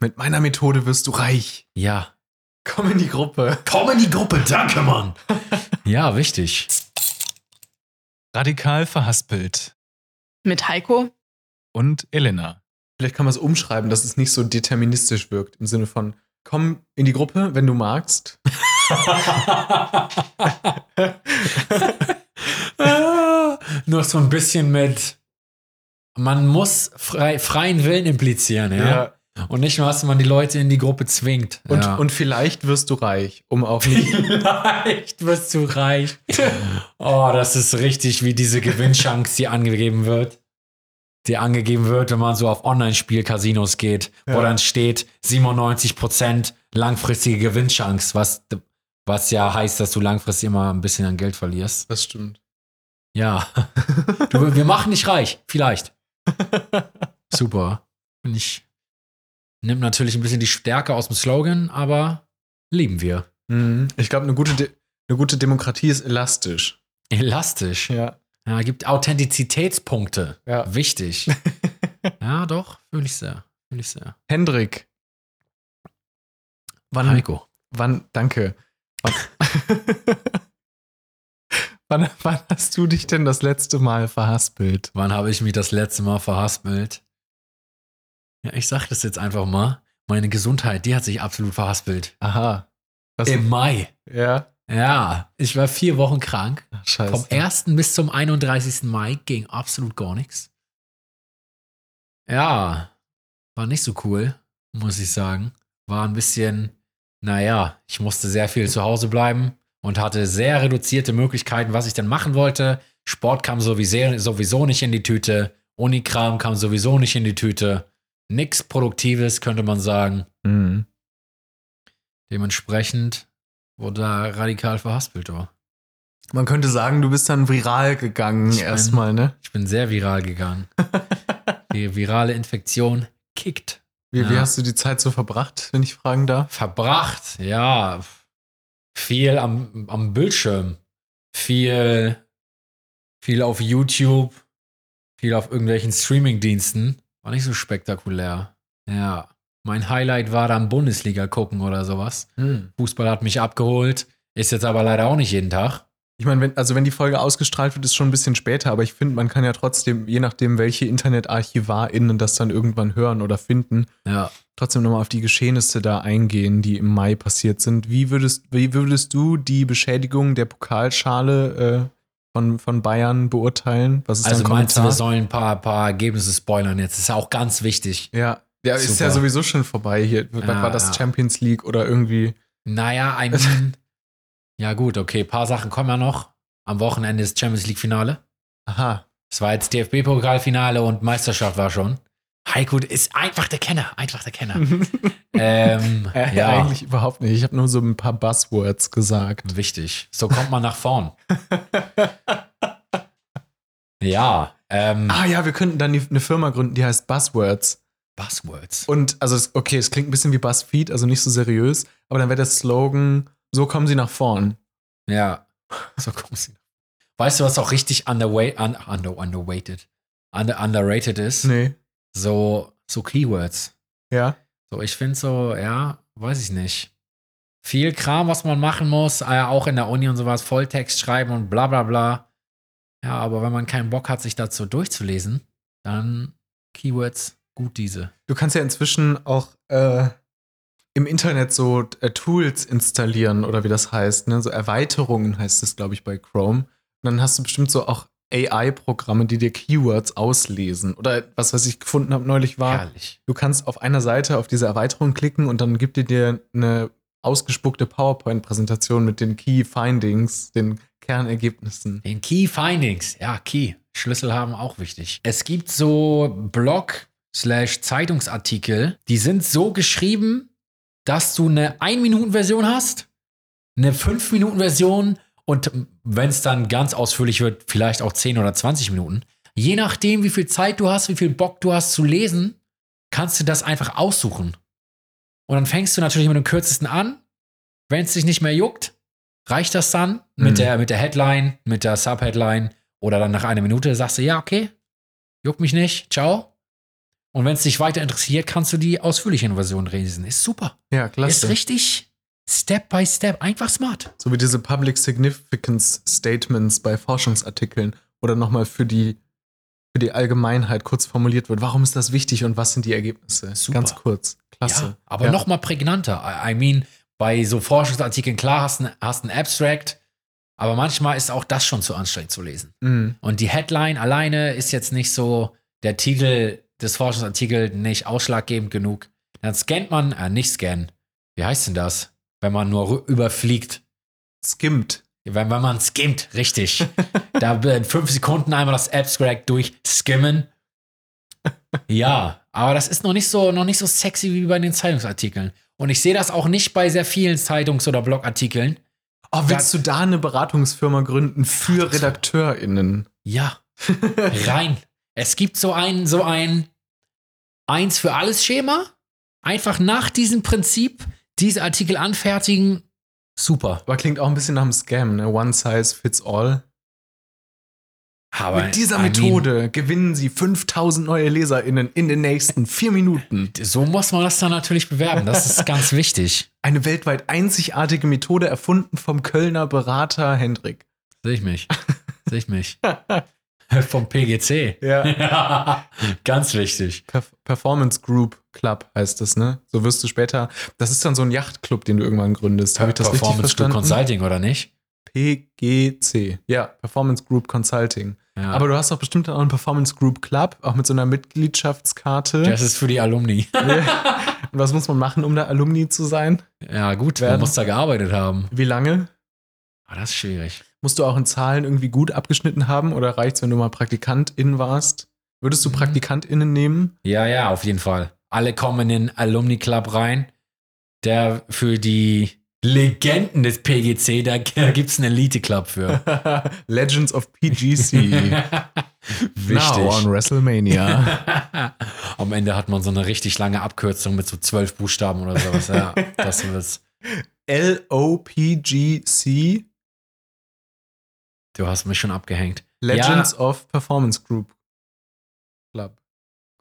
Mit meiner Methode wirst du reich. Ja. Komm in die Gruppe. Komm in die Gruppe, danke, Mann. ja, wichtig. Radikal verhaspelt. Mit Heiko. Und Elena. Vielleicht kann man es umschreiben, dass es nicht so deterministisch wirkt. Im Sinne von, komm in die Gruppe, wenn du magst. Nur so ein bisschen mit, man muss frei, freien Willen implizieren, ja? Und nicht nur, dass man die Leute in die Gruppe zwingt. Und, ja. und vielleicht wirst du reich, um auch nicht. Vielleicht wirst du reich. Oh, das ist richtig wie diese Gewinnchance, die angegeben wird. Die angegeben wird, wenn man so auf Online-Spiel-Casinos geht, wo Ja. dann steht 97% langfristige Gewinnchance, was, was ja heißt, dass du langfristig immer ein bisschen an Geld verlierst. Das stimmt. Ja. Du, wir machen dich reich. Vielleicht. Super. Finde ich. Nimmt natürlich ein bisschen die Stärke aus dem Slogan, aber lieben wir. Mhm. Ich glaube, eine gute, De eine gute Demokratie ist elastisch. Elastisch. Ja. Ja, gibt Authentizitätspunkte. Ja. Wichtig. ja, doch, fühle ich sehr. Fühle ich sehr. Hendrik. Wann, Heiko. wann, danke. Wann, wann, wann hast du dich denn das letzte Mal verhaspelt? Wann habe ich mich das letzte Mal verhaspelt? Ja, ich sag das jetzt einfach mal. Meine Gesundheit, die hat sich absolut verhaspelt. Aha. Was, Im Mai. ja. Ja, ich war vier Wochen krank. Ach, scheiße. Vom 1. bis zum 31. Mai ging absolut gar nichts. Ja, war nicht so cool, muss ich sagen. War ein bisschen, naja, ich musste sehr viel zu Hause bleiben und hatte sehr reduzierte Möglichkeiten, was ich denn machen wollte. Sport kam sowieso, sowieso nicht in die Tüte. Unikram kam sowieso nicht in die Tüte. Nix Produktives, könnte man sagen. Mhm. Dementsprechend wurde da radikal verhaspelt. Oh. Man könnte sagen, du bist dann viral gegangen Ich erstmal, ne? Ich bin sehr viral gegangen. Die virale Infektion kickt. Wie, wie Ja. hast du die Zeit so verbracht, wenn ich fragen darf? Verbracht, ja. Viel am, am Bildschirm. Viel, viel auf YouTube. Viel auf irgendwelchen Streamingdiensten. War nicht so spektakulär. Ja. Mein Highlight war dann Bundesliga gucken oder sowas. Fußball hat mich abgeholt. Ist jetzt aber leider auch nicht jeden Tag. Ich meine, wenn, also wenn die Folge ausgestrahlt wird, ist schon ein bisschen später, aber ich finde, man kann ja trotzdem, je nachdem, welche InternetarchivarInnen das dann irgendwann hören oder finden, Ja. trotzdem nochmal auf die Geschehnisse da eingehen, die im Mai passiert sind. Wie würdest, wie würdest du die Beschädigung der Pokalschale äh, von, von Bayern beurteilen? Was ist Also meinst du, wir sollen ein paar, paar Ergebnisse spoilern jetzt? Das ist ja auch ganz wichtig. ja, ja ist ja sowieso schon vorbei hier. Ja, war das ja. Champions League oder irgendwie? Naja, I mean, ja gut, okay, paar Sachen kommen ja noch. Am Wochenende ist Champions League Finale. Aha. Es war jetzt DFB-Pokalfinale und Meisterschaft war schon. Heiko ist einfach der Kenner, einfach der Kenner. ähm, Äh, ja, Eigentlich überhaupt nicht. Ich habe nur so ein paar Buzzwords gesagt. wichtig. So kommt man nach vorn. ja, ähm, Ah ja, wir könnten dann die, eine Firma gründen, die heißt Buzzwords. Buzzwords. Und also, okay, es klingt ein bisschen wie BuzzFeed, also nicht so seriös, aber dann wäre der Slogan, so kommen sie nach vorn. Ja, so kommen sie. Weißt du, was auch richtig underweight, un, under, underweighted, under, underrated ist? Nee. So, so Keywords. Ja. So, ich finde so, ja, weiß ich nicht. Viel Kram, was man machen muss, äh, auch in der Uni und sowas, Volltext schreiben und bla bla bla. Ja, aber wenn man keinen Bock hat, sich dazu durchzulesen, dann Keywords, gut diese. Du kannst ja inzwischen auch äh, im Internet so äh, Tools installieren oder wie das heißt, ne? So Erweiterungen heißt es, glaube ich, bei Chrome. Und dann hast du bestimmt so auch AI-Programme, die dir Keywords auslesen. Oder was, was ich gefunden habe neulich war, Herrlich. du kannst auf einer Seite auf diese Erweiterung klicken und dann gibt die dir eine ausgespuckte PowerPoint-Präsentation mit den Key Findings, den Kernergebnissen. Den Key Findings, ja, Key. Schlüssel haben auch wichtig. Es gibt so Blog- slash Zeitungsartikel, die sind so geschrieben, dass du eine 1-Minuten-Version hast, eine 5-Minuten-Version und wenn es dann ganz ausführlich wird, vielleicht auch 10 oder 20 Minuten. Je nachdem, wie viel Zeit du hast, wie viel Bock du hast zu lesen, kannst du das einfach aussuchen. Und dann fängst du natürlich mit dem kürzesten an. Wenn es dich nicht mehr juckt, reicht das dann mit, Mhm. der, mit der Headline, mit der Subheadline oder dann nach einer Minute sagst du, ja, okay, juckt mich nicht, ciao. Und wenn es dich weiter interessiert, kannst du die ausführliche Version lesen. Ist super. Ja, Ist klasse. richtig Step by Step. Einfach smart. So wie diese Public Significance Statements bei Forschungsartikeln oder nochmal für die, für die Allgemeinheit kurz formuliert wird. Warum ist das wichtig und was sind die Ergebnisse? Super. Ganz kurz. Klasse. Ja, aber ja. noch mal prägnanter. I mean, bei so Forschungsartikeln, klar, hast du hast ein Abstract, aber manchmal ist auch das schon zu anstrengend zu lesen. Mhm. Und die Headline alleine ist jetzt nicht so der Titel des Forschungsartikels nicht ausschlaggebend genug. Dann scannt man, äh, nicht scannen. Wie heißt denn das? Wenn man nur überfliegt. Skimmt. Wenn, wenn man skimmt, richtig. da in fünf Sekunden einmal das Abstract durchskimmen. Ja, aber das ist noch nicht so, noch nicht so sexy wie bei den Zeitungsartikeln. Und ich sehe das auch nicht bei sehr vielen Zeitungs- oder Blogartikeln. Oh, willst du da eine Beratungsfirma gründen für RedakteurInnen? Ja, rein. Es gibt so ein, so ein Eins für alles Schema. Einfach nach diesem Prinzip diese Artikel anfertigen. Super. Aber klingt auch ein bisschen nach einem Scam, ne? One size fits all. Aber Mit dieser I mean, Methode gewinnen sie 5000 neue LeserInnen in den nächsten vier Minuten. so muss man das dann natürlich bewerben. Das ist ganz wichtig. Eine weltweit einzigartige Methode erfunden vom Kölner Berater Hendrik. Sehe ich mich. Sehe ich mich. Vom PGC. Ja. Ja, ganz wichtig. Perf Performance Group Club heißt das, ne? So wirst du später. Das ist dann so ein Yachtclub, den du irgendwann gründest. Habe ich das richtig Performance Group verstanden? Consulting, oder nicht? PGC. Ja, Performance Group Consulting. Ja. Aber du hast doch bestimmt auch einen Performance Group Club, auch mit so einer Mitgliedschaftskarte. das ist für die Alumni. Und was muss man machen, um da Alumni zu sein? Ja, gut, man Werden. muss da gearbeitet haben. Wie lange? Aber das ist schwierig. Musst du auch in Zahlen irgendwie gut abgeschnitten haben oder reicht's, wenn du mal Praktikantin warst? Würdest du Mhm. PraktikantInnen nehmen? Ja, ja, auf jeden Fall. Alle kommen in den Alumni Club rein. Der für die Legenden des PGC, da gibt es einen Elite Club für. Legends of PGC. Now on WrestleMania. Am Ende hat man so eine richtig lange Abkürzung mit so zwölf Buchstaben oder sowas. Ja, das wird's. LOPGC. Du hast mich schon abgehängt. Legends of Performance Group Club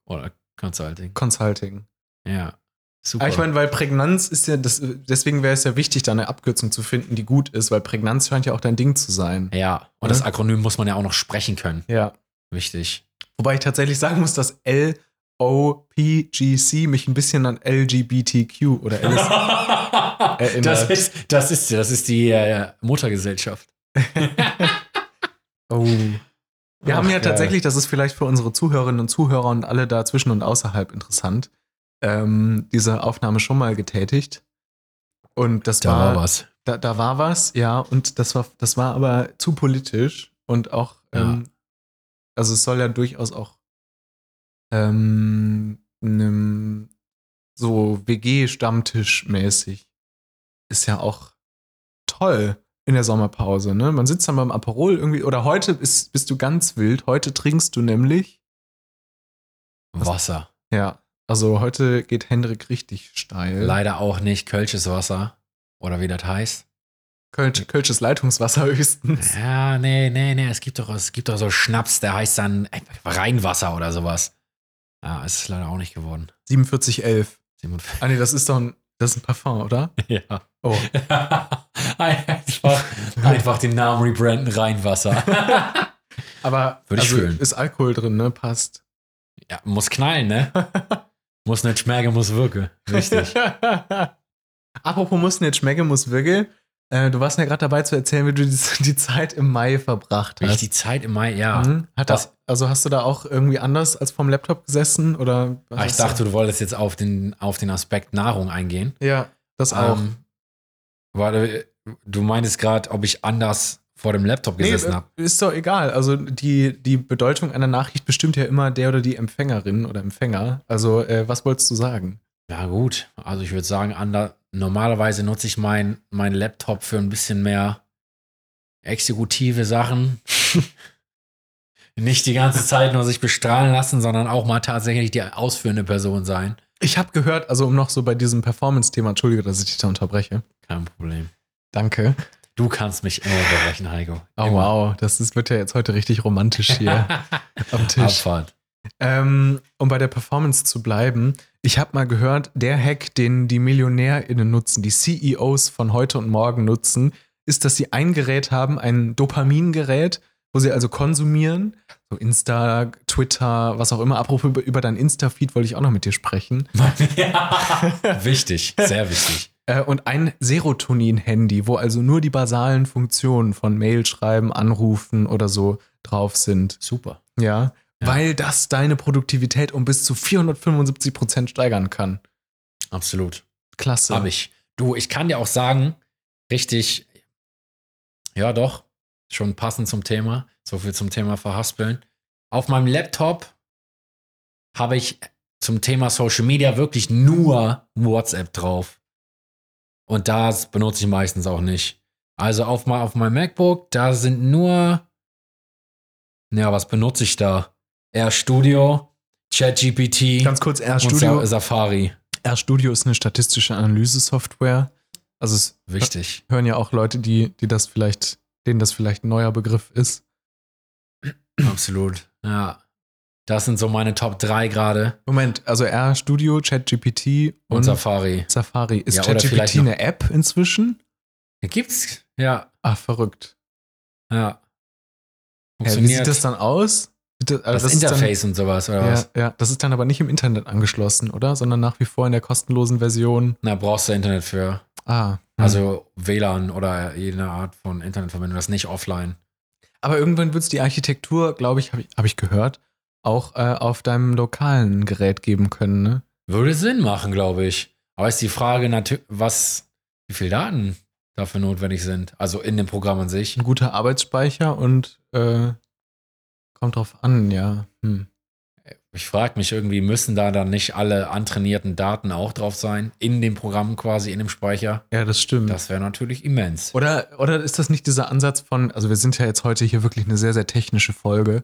Oder Consulting. Consulting. Ja. Super. Aber ich meine, weil Prägnanz ist ja, das, deswegen wäre es ja wichtig, da eine Abkürzung zu finden, die gut ist, weil Prägnanz scheint ja auch dein Ding zu sein. ja, und das Akronym muss man ja auch noch sprechen können. Ja. Wichtig. Wobei ich tatsächlich sagen muss, dass LOPGC mich ein bisschen an LGBTQ oder LS Erinnert. das, ist, das, ist, das ist die äh, Muttergesellschaft. Oh. Wir Ach, haben ja geil. tatsächlich, das ist vielleicht für unsere Zuhörerinnen und Zuhörer und alle dazwischen und außerhalb interessant, ähm, diese Aufnahme schon mal getätigt. Und das Da war, war was. Da, da war was, ja, und das war, das war aber zu politisch und auch, Ja. ähm, also es soll ja durchaus auch ähm, einem so WG-Stammtisch mäßig ist ja auch toll in der Sommerpause, ne? Man sitzt dann beim Aperol irgendwie, oder heute ist, bist du ganz wild, heute trinkst du nämlich, Wasser. ja, also heute geht Hendrik richtig steil. Leider auch nicht Kölsches Wasser. Oder wie das heißt. Kölsch, Kölsches Leitungswasser höchstens. Ja, nee, nee, nee. Es gibt doch, es gibt doch so Schnaps, der heißt dann Rheinwasser oder sowas. Ja, es ist leider auch nicht geworden. 4711. 47. Ah, nee, das ist doch ein, das ist ein Parfum, oder? Ja. Oh. einfach, einfach den Namen rebranden, Rheinwasser. Aber Würde ich also, fühlen. ist Alkohol drin, ne? Passt. ja, muss knallen, ne? Muss nicht schmecken, muss wirken. Richtig. Apropos muss nicht schmecken, muss wirken. Äh, du warst ja gerade dabei zu erzählen, wie du die, die Zeit im Mai verbracht Wie ich hast. die Zeit im Mai, ja. Mhm. Hat das- das, also hast du da auch irgendwie anders als vom Laptop gesessen? Oder Ah, ich hast dachte, du wolltest jetzt auf den, auf den Aspekt Nahrung eingehen. Ja, das auch. Ähm, warte, du meintest gerade, ob ich anders vor dem Laptop Nee, gesessen äh, habe. ist doch egal. Also die, die Bedeutung einer Nachricht bestimmt ja immer der oder die Empfängerin oder Empfänger. Also äh, was wolltest du sagen? Ja, gut. Also ich würde sagen, ander, normalerweise nutze ich meinen mein Laptop für ein bisschen mehr exekutive Sachen. Nicht die ganze Zeit nur sich bestrahlen lassen, sondern auch mal tatsächlich die ausführende Person sein. Ich habe gehört, also um noch so bei diesem Performance-Thema, entschuldige, dass ich dich da unterbreche. Kein Problem. Danke. Du kannst mich immer unterbrechen, Heiko. Oh Immer. wow, das ist, wird ja jetzt heute richtig romantisch hier am Tisch. Abfahrt. Ähm, um bei der Performance zu bleiben, ich habe mal gehört, der Hack, den die MillionärInnen nutzen, die CEOs von heute und morgen nutzen, ist, dass sie ein Gerät haben, ein Dopamingerät, wo sie also konsumieren. So Insta, Twitter, was auch immer. Apropos über, über dein Insta-Feed wollte ich auch noch mit dir sprechen. ja. Wichtig, sehr wichtig. Äh, und ein Serotonin-Handy, wo also nur die basalen Funktionen von Mail schreiben, anrufen oder so drauf sind. Super. Ja, Ja. weil das deine Produktivität um bis zu 475 Prozent steigern kann. Absolut. Klasse. Habe ich. Du, ich kann dir auch sagen, richtig, ja doch, schon passend zum Thema. So viel zum Thema Verhaspeln. Auf meinem Laptop habe ich zum Thema Social Media wirklich nur WhatsApp drauf. Und das benutze ich meistens auch nicht. Also auf, mal auf meinem MacBook, da sind nur, ja, was benutze ich da? RStudio, ChatGPT Ganz kurz, und RStudio. Sa Safari. RStudio ist eine statistische Analyse-Software. Also es Wichtig. hören ja auch Leute, die, die das vielleicht, denen das vielleicht ein neuer Begriff ist. Absolut. Ja. Das sind so meine Top 3 gerade. Moment, also RStudio, ChatGPT Und, und, Safari. Safari. Ist Ja, ChatGPT eine App inzwischen? Gibt's? Ja, Ah, verrückt. ja. Ja, wie sieht das dann aus? Das, also das, dann- Interface und sowas, oder was? Ja, ja, das ist dann aber nicht im Internet angeschlossen, oder? Sondern nach wie vor in der kostenlosen Version. Na, brauchst du Internet für. Ah. hm. Also WLAN oder jede Art von Internetverbindung, das ist nicht offline. Aber irgendwann wird es die Architektur, glaube ich, habe ich, hab ich gehört, auch äh, auf deinem lokalen Gerät geben können, ne? Würde Sinn machen, glaube ich. Aber ist die Frage natürlich, was, wie viel Daten dafür notwendig sind. Also in dem Programm an sich. Ein guter Arbeitsspeicher und äh, kommt drauf an, ja. Hm. Ich frage mich irgendwie, müssen da dann nicht alle antrainierten Daten auch drauf sein? In dem Programm quasi, in dem Speicher? Ja, das stimmt. Das wäre natürlich immens. Oder, oder ist das nicht dieser Ansatz von, also wir sind ja jetzt heute hier wirklich eine sehr, sehr technische Folge.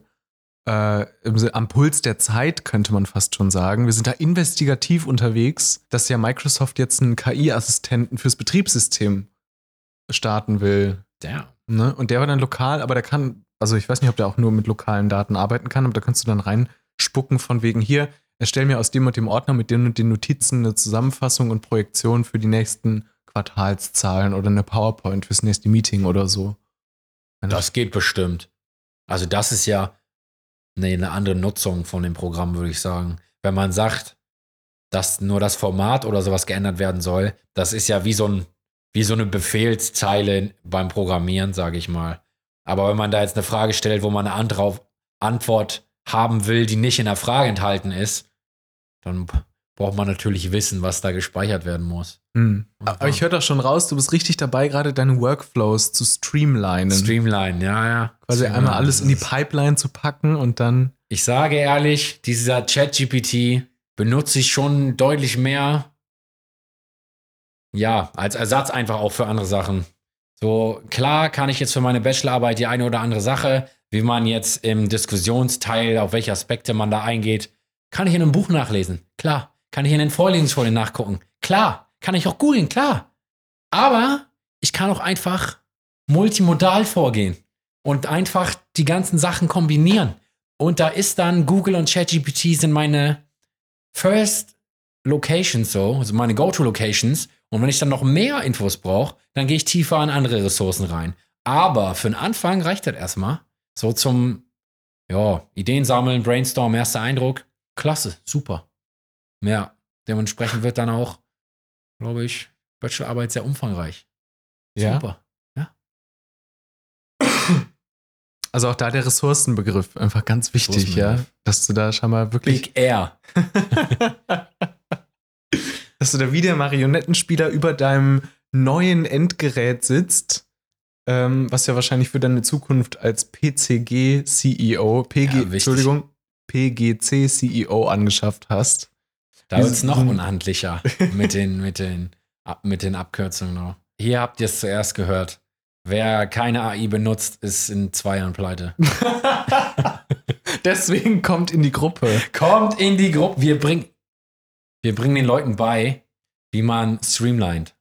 Äh, am Puls der Zeit könnte man fast schon sagen. Wir sind da investigativ unterwegs, dass ja Microsoft jetzt einen KI-Assistenten fürs Betriebssystem starten will. Ja. Ne? Und der war dann lokal, aber der kann, also ich weiß nicht, ob der auch nur mit lokalen Daten arbeiten kann, aber da kannst du dann reinspucken von wegen hier, erstell mir aus dem und dem Ordner mit den und den Notizen eine Zusammenfassung und Projektion für die nächsten Quartalszahlen oder eine PowerPoint fürs nächste Meeting oder so. Das geht bestimmt. Also das ist ja nee, eine andere Nutzung von dem Programm, würde ich sagen. Wenn man sagt, dass nur das Format oder sowas geändert werden soll, das ist ja wie so, ein, wie so eine Befehlszeile beim Programmieren, sage ich mal. Aber wenn man da jetzt eine Frage stellt, wo man eine Antwort haben will, die nicht in der Frage enthalten ist, dann braucht man natürlich wissen, was da gespeichert werden muss. Hm. Aber ich höre doch schon raus, du bist richtig dabei, gerade deine Workflows zu streamlinen. Streamline, ja, ja. Quasi Streamline einmal alles in die. Pipeline zu packen und dann. Ich sage ehrlich, dieser ChatGPT benutze ich schon deutlich mehr, ja, als Ersatz einfach auch für andere Sachen. So, klar kann ich jetzt für meine Bachelorarbeit die eine oder andere Sache, wie man jetzt im Diskussionsteil, auf welche Aspekte man da eingeht, kann ich in einem Buch nachlesen. Klar. Kann ich in den Vorlesungsfolien nachgucken. Klar. Kann ich auch googeln. Klar. Aber ich kann auch einfach multimodal vorgehen und einfach die ganzen Sachen kombinieren. Und da ist dann Google und ChatGPT sind meine First Locations so, also meine Go-To-Locations. Und wenn ich dann noch mehr Infos brauche, dann gehe ich tiefer in andere Ressourcen rein. Aber für den Anfang reicht das erstmal. So zum, ja, Ideen sammeln, Brainstorm, erster Eindruck. Klasse, super. Ja, dementsprechend wird dann auch, glaube ich, Bachelorarbeit sehr umfangreich. Ja. Super. Also auch da der Ressourcenbegriff einfach ganz wichtig, ja. Dass du da schon mal wirklich. Big Air. dass du da wie der Marionettenspieler über deinem neuen Endgerät sitzt, ähm, was ja wahrscheinlich für deine Zukunft als PCG-CEO, PG, Ja. Entschuldigung, PGC-CEO E angeschafft hast. Da wird es noch Diesen- unhandlicher mit den, mit, den, mit den Abkürzungen noch. Hier habt ihr es zuerst gehört. Wer keine AI benutzt, ist in zwei Jahren pleite. Deswegen kommt in die Gruppe. Kommt in die Gruppe. Wir, bring, wir bringen den Leuten bei, wie man streamlined.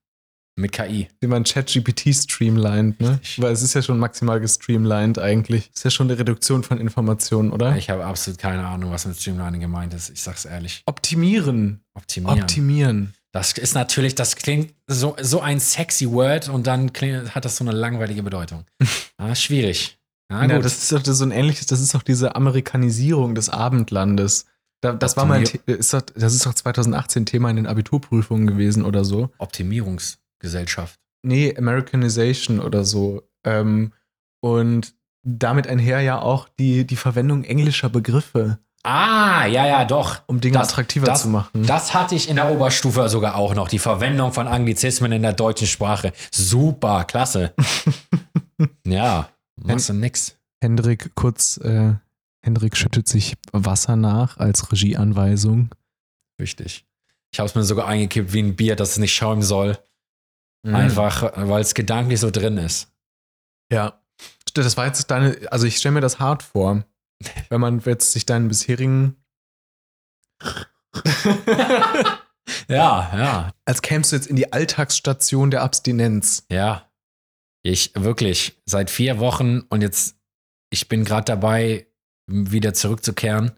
Mit KI. Wie man ChatGPT streamlined, ne? Weil es ist ja schon maximal gestreamlined eigentlich. Ist ja schon eine Reduktion von Informationen, oder? Ich habe absolut keine Ahnung, was mit Streamlining gemeint ist. Ich sag's ehrlich. Optimieren. Optimieren. Optimieren. das ist natürlich, das klingt so, so ein sexy Word und dann klingt, hat das so eine langweilige Bedeutung. Ah, schwierig. Ja, Ja, das ist doch so ein ähnliches, das ist doch diese Amerikanisierung des Abendlandes. Da, das war mal, ist doch, das ist doch 2018 Thema in den Abiturprüfungen gewesen oder so. Optimierungsgesellschaft. Nee, Americanization oder so. Ähm, und damit einher ja auch die, die Verwendung englischer Begriffe, Ah, ja, ja, doch. um Dinge Das- attraktiver das- zu machen. Das hatte ich in der Oberstufe sogar auch noch. Die Verwendung von Anglizismen in der deutschen Sprache. Super, klasse. ja, machst du nix. Hendrik kurz, äh, Hendrik schüttet sich Wasser nach als Regieanweisung. Wichtig. Ich habe es mir sogar eingekippt wie ein Bier, dass es nicht schäumen soll. Mhm. Einfach, weil es gedanklich so drin ist. Ja. Das war jetzt deine, also ich stelle mir das hart vor, wenn man jetzt sich deinen bisherigen Ja, ja, als kämst du jetzt in die Alltagsstation der Abstinenz. ja. Ich wirklich seit vier Wochen und jetzt, ich bin gerade dabei, wieder zurückzukehren.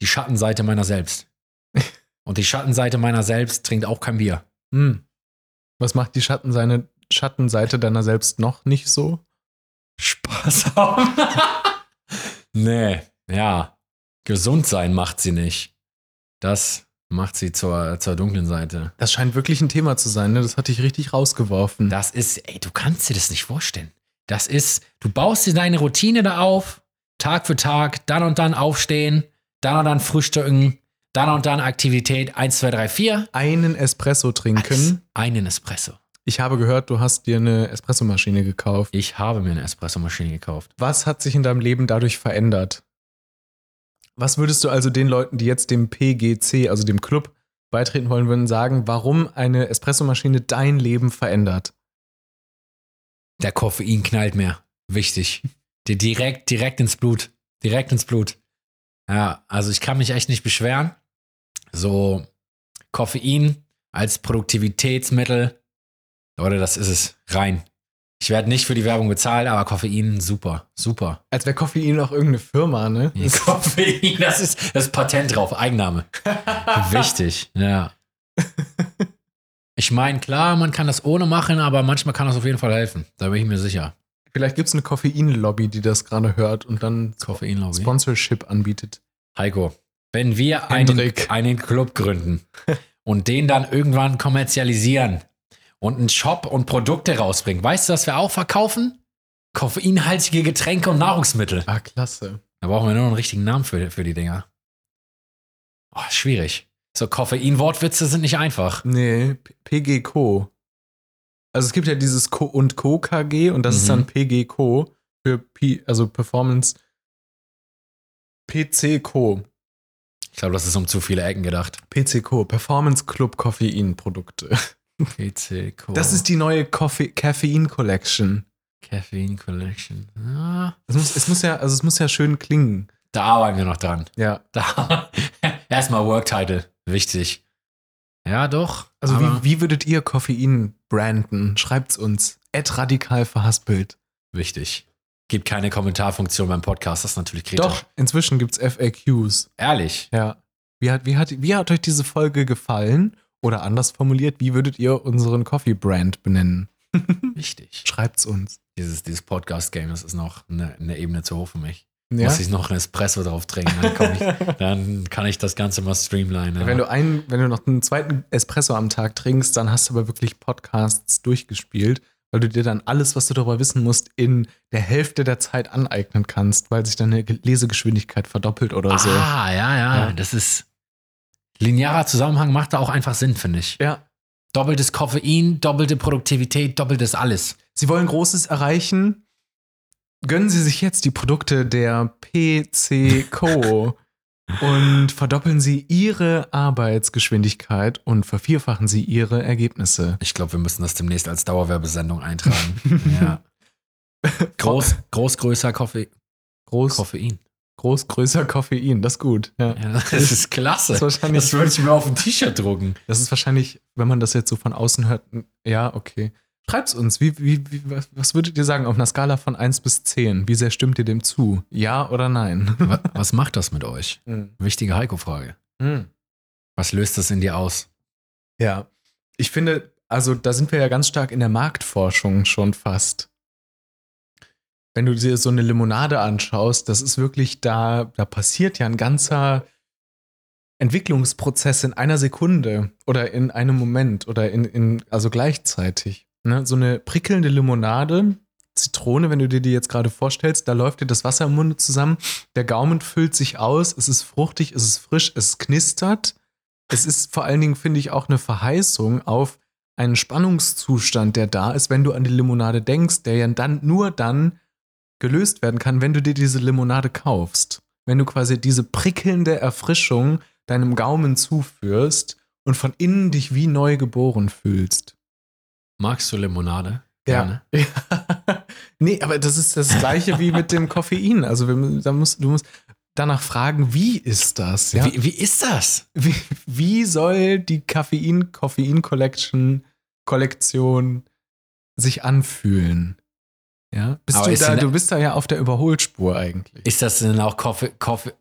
Die Schattenseite meiner selbst. Und die Schattenseite meiner selbst trinkt auch kein Bier. Hm. Was macht die Schattenseite, Schattenseite deiner selbst noch nicht so? Spaß haben. nee, ja. Gesund sein macht sie nicht. Das macht sie zur, zur dunklen Seite. Das scheint wirklich ein Thema zu sein, ne? Das hat dich richtig rausgeworfen. Das ist, ey, du kannst dir das nicht vorstellen. Das ist, du baust dir deine Routine da auf, Tag für Tag, dann und dann aufstehen, dann und dann frühstücken, dann und dann Aktivität 1, 2, 3, 4. Einen Espresso trinken. Einen Espresso. Ich habe gehört, du hast dir eine Espressomaschine gekauft. Ich habe mir eine Espressomaschine gekauft. Was hat sich in deinem Leben dadurch verändert? Was würdest du also den Leuten, die jetzt dem PGC, also dem Club, beitreten wollen würden, sagen, warum eine Espressomaschine dein Leben verändert? Der Koffein knallt mehr. Wichtig. Direkt, direkt ins Blut. Direkt ins Blut. Ja, also ich kann mich echt nicht beschweren. So Koffein als Produktivitätsmittel. Leute, das ist es. Rein. Ich werde nicht für die Werbung bezahlt, aber Koffein, super. Super. Als wäre Koffein auch irgendeine Firma, ne? Koffein, das ist das Patent drauf. Eigenname. Wichtig, ja. Ich meine, klar, man kann das ohne machen, aber manchmal kann das auf jeden Fall helfen. Da bin ich mir sicher. Vielleicht gibt es eine Koffein-Lobby, die das gerade hört und dann Koffeinlobby. Sponsorship anbietet. Heiko, wenn wir einen, einen Club gründen und den dann irgendwann kommerzialisieren und einen Shop und Produkte rausbringen, weißt du, was wir auch verkaufen? Koffeinhaltige Getränke und Nahrungsmittel. Ah, klasse. Da brauchen wir nur noch einen richtigen Namen für, für die Dinger. Oh, schwierig. So Koffein-Wortwitze sind nicht einfach. Nee, PG Co. Also es gibt ja dieses Co und Co KG und das ist Mhm. dann PG Co für P, also Performance PC Co. Ich glaube, das ist um zu viele Ecken gedacht. PC Co. Performance Club Koffein Produkte. PC Co. Das ist die neue Coffee Caffeine Collection. Caffeine Collection. Ah, Es muss, es muss ja, also es muss ja schön klingen. da arbeiten wir noch dran. Ja. Da. Erstmal Work-Title. Wichtig. Ja, doch. Also wie, wie würdet ihr Koffein branden? Schreibt's uns. Ed radikal verhaspelt. wichtig. Gibt keine Kommentarfunktion beim Podcast. Das ist natürlich kritisch. Doch, inzwischen gibt's FAQs. Ehrlich. Ja. Wie hat, wie, hat, wie hat euch diese Folge gefallen? Oder anders formuliert, wie würdet ihr unseren Coffee-Brand benennen? Wichtig. Schreibt's uns. Dieses, dieses Podcast-Game, das ist noch eine, eine Ebene zu hoch für mich. Ja? Muss ich noch einen Espresso drauf trinken, dann, ich, dann kann ich das Ganze mal streamlinen. Wenn du, einen, wenn du noch einen zweiten Espresso am Tag trinkst, dann hast du aber wirklich Podcasts durchgespielt, weil du dir dann alles, was du darüber wissen musst, in der Hälfte der Zeit aneignen kannst, weil sich deine Ge- Lesegeschwindigkeit verdoppelt oder so. Ah, ja, ja, Ja. Das ist. Linearer Zusammenhang macht da auch einfach Sinn, finde ich. Ja. Doppeltes Koffein, doppelte Produktivität, doppeltes alles. Sie wollen Großes erreichen. Gönnen Sie sich jetzt die Produkte der PC Co. und verdoppeln Sie Ihre Arbeitsgeschwindigkeit und vervierfachen Sie Ihre Ergebnisse. Ich glaube, wir müssen das demnächst als Dauerwerbesendung eintragen. ja. Groß, groß, größer Koffe Groß, Koffein. Groß, größer Koffein, das ist gut. Ja. Ja, das ist klasse. Das ist das würde ich mir auf ein T-Shirt drucken. Das ist wahrscheinlich, wenn man das jetzt so von außen hört, ja, okay. Schreibt's uns. Wie, wie, wie, was, würdet ihr sagen auf einer Skala von 1 bis 10? Wie sehr stimmt ihr dem zu? Ja oder nein? Wa- Was macht das mit euch? Mhm. Wichtige Heiko-Frage. Mhm. Was löst das in dir aus? Ja. Ich finde, also da sind wir ja ganz stark in der Marktforschung schon fast. Wenn du dir so eine Limonade anschaust, das ist wirklich da, da passiert ja ein ganzer Entwicklungsprozess in einer Sekunde oder in einem Moment oder in, in also gleichzeitig. Ne? So eine prickelnde Limonade, Zitrone, wenn du dir die jetzt gerade vorstellst, da läuft dir das Wasser im Munde zusammen, der Gaumen füllt sich aus, es ist fruchtig, es ist frisch, es knistert. Es ist vor allen Dingen, finde ich, auch eine Verheißung auf einen Spannungszustand, der da ist, wenn du an die Limonade denkst, der ja dann nur dann gelöst werden kann, wenn du dir diese Limonade kaufst. Wenn du quasi diese prickelnde Erfrischung deinem Gaumen zuführst und von innen dich wie neu geboren fühlst. Magst du Limonade? Gerne. Ja. nee, aber das ist das gleiche wie mit dem Koffein. Also wir, da musst, du musst danach fragen, wie ist das? Ja? Wie, wie ist das? Wie, wie soll die Koffein-Koffein-Collection Kollektion sich anfühlen? Ja, bist du da, du bist da ja auf der Überholspur eigentlich. Ist das denn auch Koffe, Koffe,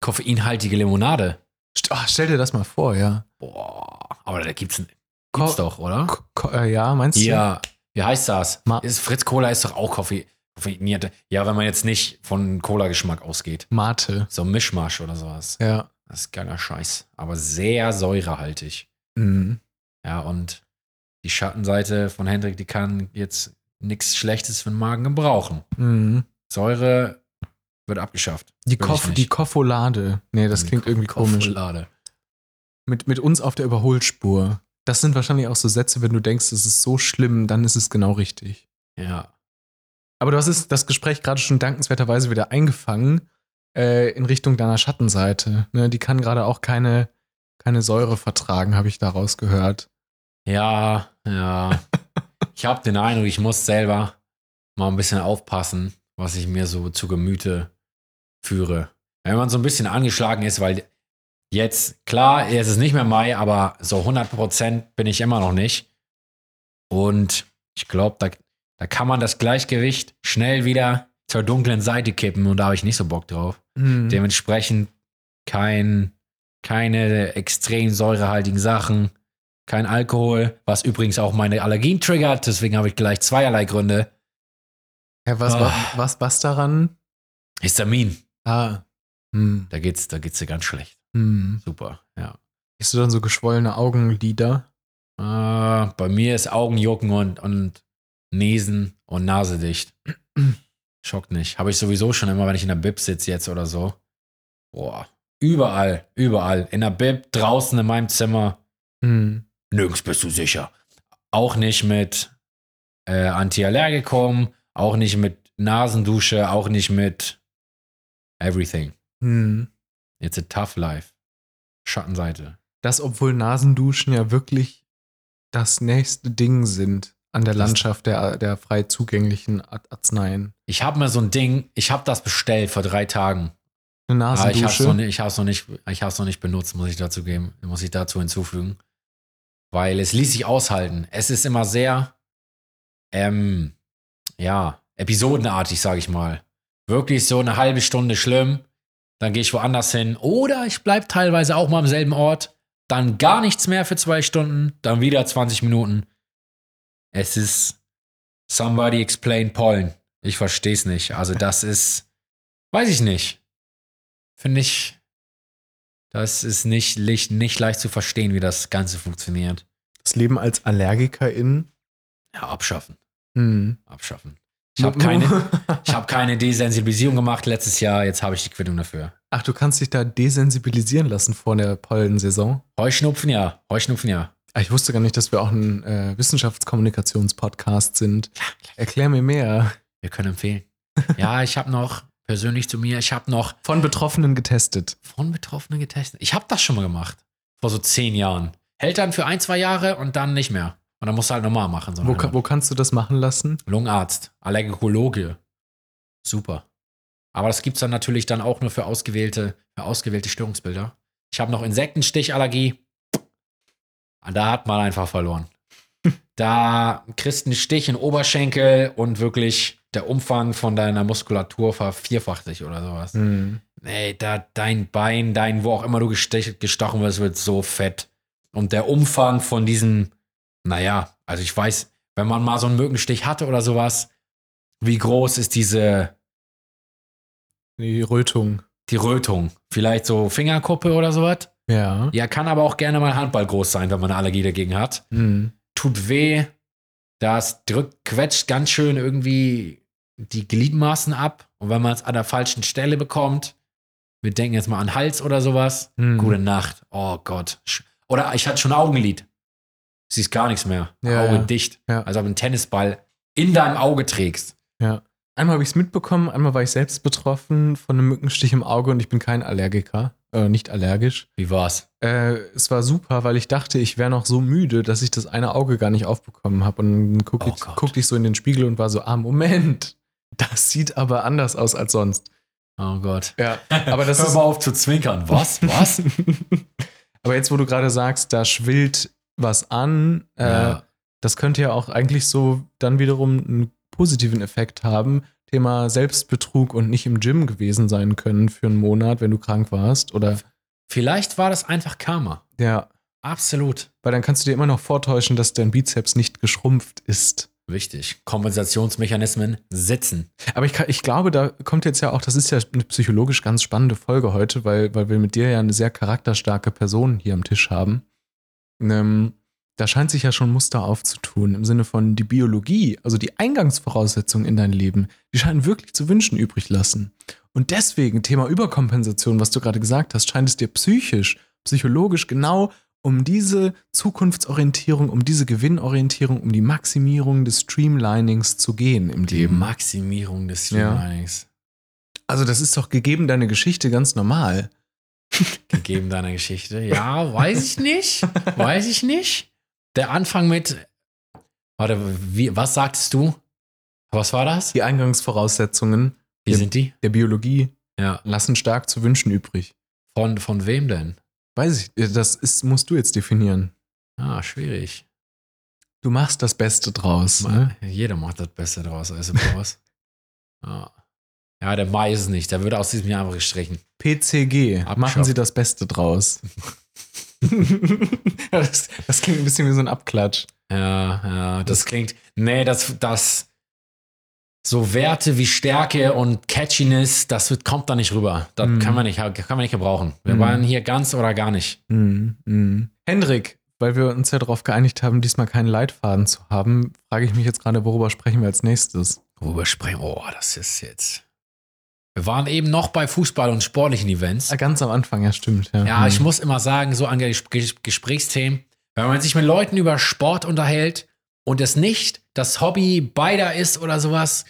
koffeinhaltige Limonade? Ah, stell dir das mal vor, ja. Boah, aber da gibt's, gibt's doch, oder? Ko- äh, ja, meinst du? Ja, wie heißt das? Ma- ist Fritz Cola ist doch auch Koffe, koffeinierte. Ja, wenn man jetzt nicht von Cola-Geschmack ausgeht. Mate. So ein Mischmasch oder sowas. Ja. Das ist geiler Scheiß. Aber sehr säurehaltig. Mhm. Ja, und die Schattenseite von Hendrik, die kann jetzt nichts Schlechtes für den Magen gebrauchen. Mhm. Säure wird abgeschafft. Die, Koff die Koffolade. Nee, das Die klingt Ko- irgendwie komisch. Koffolade. Mit, mit uns auf der Überholspur. Das sind wahrscheinlich auch so Sätze, wenn du denkst, es ist so schlimm, dann ist es genau richtig. Ja. Aber du hast das Gespräch gerade schon dankenswerterweise wieder eingefangen äh, in Richtung deiner Schattenseite. Ne, die kann gerade auch keine, keine Säure vertragen, habe ich daraus gehört. Ja, ja. ich habe den Eindruck, ich muss selber mal ein bisschen aufpassen, was ich mir so zu Gemüte führe. Wenn man so ein bisschen angeschlagen ist, weil jetzt, klar, es ist nicht mehr Mai, aber so 100% bin ich immer noch nicht. Und ich glaube, da, da kann man das Gleichgewicht schnell wieder zur dunklen Seite kippen und da habe ich nicht so Bock drauf. Mhm. Dementsprechend kein, keine extrem säurehaltigen Sachen, kein Alkohol, was übrigens auch meine Allergien triggert. Deswegen habe ich gleich zweierlei Gründe. Ja, was, was, was, was daran? Histamin, Ah. Hm. da geht's, da geht's dir ganz schlecht. Hm. Super, ja. Hast du dann so geschwollene Augenlider? Äh, bei mir ist Augenjucken und, und Nesen und Nase dicht. Schockt nicht. Habe ich sowieso schon immer, wenn ich in der Bib sitze jetzt oder so. Boah, überall, überall. In der Bib, draußen in meinem Zimmer. Hm. Nirgends bist du sicher. Auch nicht mit äh, Antiallergikum, auch nicht mit Nasendusche, auch nicht mit everything. Hm. It's a tough life. Schattenseite. Das, obwohl Nasenduschen ja wirklich das nächste Ding sind an der Landschaft der, der frei zugänglichen Arzneien. Ich habe mir so ein Ding, ich habe das bestellt vor drei Tagen. Eine Aber ich habe es Nasendusche. noch, nicht- ich noch, noch nicht benutzt, muss ich dazu geben, muss ich dazu hinzufügen. Weil es ließ sich aushalten. Es ist immer sehr, ähm, ja, episodenartig, sage ich mal. Wirklich so eine halbe Stunde schlimm, dann gehe ich woanders hin. Oder ich bleibe teilweise auch mal am selben Ort, dann gar nichts mehr für zwei Stunden, dann wieder 20 Minuten. Es ist somebody explain Pollen. Ich verstehe es nicht. Also das ist, weiß ich nicht. Finde ich, das ist nicht, nicht, nicht leicht zu verstehen, wie das Ganze funktioniert. Das Leben als Allergikerin. Ja, abschaffen. Hm. Abschaffen. Ich habe keine, ich hab keine Desensibilisierung gemacht letztes Jahr, jetzt habe ich die Quittung dafür. Ach, du kannst dich da desensibilisieren lassen vor der Pollensaison. Heuschnupfen ja, Heuschnupfen ja. Ah, Ich wusste gar nicht, dass wir auch ein äh, Wissenschaftskommunikationspodcast sind. Erklär mir mehr. Wir können empfehlen. Ja, ich habe noch, persönlich zu mir, ich habe noch Von Betroffenen getestet. von Betroffenen getestet. Ich habe das schon mal gemacht. Vor so zehn Jahren. Hält dann für ein, zwei Jahre und dann nicht mehr. Und dann musst du halt nochmal machen. So Wo, eine ka- wo kannst du das machen lassen? Lungenarzt, Allergikologe. Super. Aber das gibt es dann natürlich dann auch nur für ausgewählte, für ausgewählte Störungsbilder. Ich habe noch Insektenstichallergie. Da hat man einfach verloren. Da kriegst du einen Stich in den Oberschenkel und wirklich der Umfang von deiner Muskulatur vervierfacht sich oder sowas. Mhm. Nee, da dein Bein, dein, wo auch immer du gestochen wirst, wird so fett. Und der Umfang von diesem, naja, also ich weiß, wenn man mal so einen Mückenstich hatte oder sowas, wie groß ist diese, Die Rötung. die Rötung? Vielleicht so Fingerkuppe oder sowas? Ja. Ja, kann aber auch gerne mal Handball groß sein, wenn man eine Allergie dagegen hat. Mhm. Tut weh, das drückt, quetscht ganz schön irgendwie die Gliedmaßen ab. Und wenn man es an der falschen Stelle bekommt, wir denken jetzt mal an Hals oder sowas, Mhm. gute Nacht. Oh Gott. Oder ich hatte schon Augenlid. Siehst gar nichts mehr. Ja, Auge ja. dicht. Ja. Also ob du einen Tennisball in deinem Auge trägst. Einmal habe ich es mitbekommen, einmal war ich selbst betroffen von einem Mückenstich im Auge und ich bin kein Allergiker, äh, nicht allergisch. Wie war's? Äh, es war super, weil ich dachte, ich wäre noch so müde, dass ich das eine Auge gar nicht aufbekommen habe. Und dann guckte Oh ich, guckte ich so in den Spiegel und war so, ah, Moment, das sieht aber anders aus als sonst. Oh Gott. Ja, aber das Hör ist. mal auf zu zwinkern. Was? Was? aber jetzt, wo du gerade sagst, da schwillt was an, äh, Ja. das könnte ja auch eigentlich so dann wiederum einen positiven Effekt haben. Thema Selbstbetrug und nicht im Gym gewesen sein können für einen Monat, wenn du krank warst. Oder Vielleicht war das einfach Karma. ja, Absolut. weil dann kannst du dir immer noch vortäuschen, dass dein Bizeps nicht geschrumpft ist. Wichtig. Kompensationsmechanismen sitzen. Aber ich, ich glaube, da kommt jetzt ja auch, das ist ja eine psychologisch ganz spannende Folge heute, weil, weil wir mit dir ja eine sehr charakterstarke Person hier am Tisch haben. Ähm, da scheint sich ja schon Muster aufzutun im Sinne von die Biologie, also die Eingangsvoraussetzungen in dein Leben, die scheinen wirklich zu wünschen übrig lassen. Und deswegen, Thema Überkompensation, was du gerade gesagt hast, scheint es dir psychisch, psychologisch genau um diese Zukunftsorientierung, um diese Gewinnorientierung, um die Maximierung des Streamlinings zu gehen im Die Leben. Maximierung des Ja. Streamlinings. Also das ist doch gegeben deine Geschichte ganz normal. Gegeben deiner Geschichte. Ja, weiß ich nicht. Weiß ich nicht. Der Anfang mit. Warte, wie, was sagtest du? Was war das? Die Eingangsvoraussetzungen Wie Ja. sind die? der Biologie Ja. lassen stark zu wünschen übrig. Von, von wem denn? Weiß ich, das ist, musst du jetzt definieren. Ah, schwierig. Du machst das Beste draus. Ne? Jeder macht das Beste draus, also draus. ja. Ja, der Mai ist es nicht. Der wird aus diesem Jahr einfach gestrichen. PCG, Abgeschafft. machen Sie das Beste draus. das, das klingt ein bisschen wie so ein Abklatsch. Ja, ja, das klingt. Nee, das, das. So Werte wie Stärke und Catchiness, das wird, kommt da nicht rüber. Das Mhm. kann, man nicht, kann man nicht gebrauchen. Wir Mhm. waren hier ganz oder gar nicht. Mhm. Hendrik, weil wir uns ja darauf geeinigt haben, diesmal keinen Leitfaden zu haben, frage ich mich jetzt gerade, worüber sprechen wir als nächstes? Worüber sprechen? Oh, das ist jetzt. Wir waren eben noch bei Fußball und sportlichen Events. Ganz am Anfang, ja, stimmt. Ja, Ja, Mhm. ich muss immer sagen, so an Ges Ges Gesprächsthemen, wenn man sich mit Leuten über Sport unterhält und es nicht das Hobby beider ist oder sowas,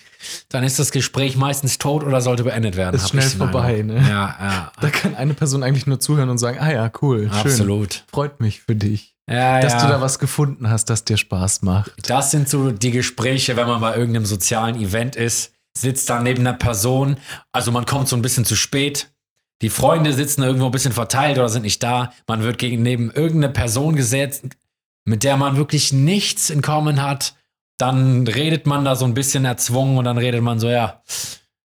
dann ist das Gespräch meistens tot oder sollte beendet werden. Ist schnell vorbei, ne? Ja, ja. Da kann eine Person eigentlich nur zuhören und sagen, ah ja, cool, schön. Absolut. Freut mich für dich, Ja, dass ja. du da was gefunden hast, das dir Spaß macht. Das sind so die Gespräche, wenn man bei irgendeinem sozialen Event ist, sitzt da neben einer Person, also man kommt so ein bisschen zu spät. Die Freunde sitzen irgendwo ein bisschen verteilt oder sind nicht da. Man wird gegen neben irgendeine Person gesetzt, mit der man wirklich nichts in Common hat. Dann redet man da so ein bisschen erzwungen und dann redet man so, ja,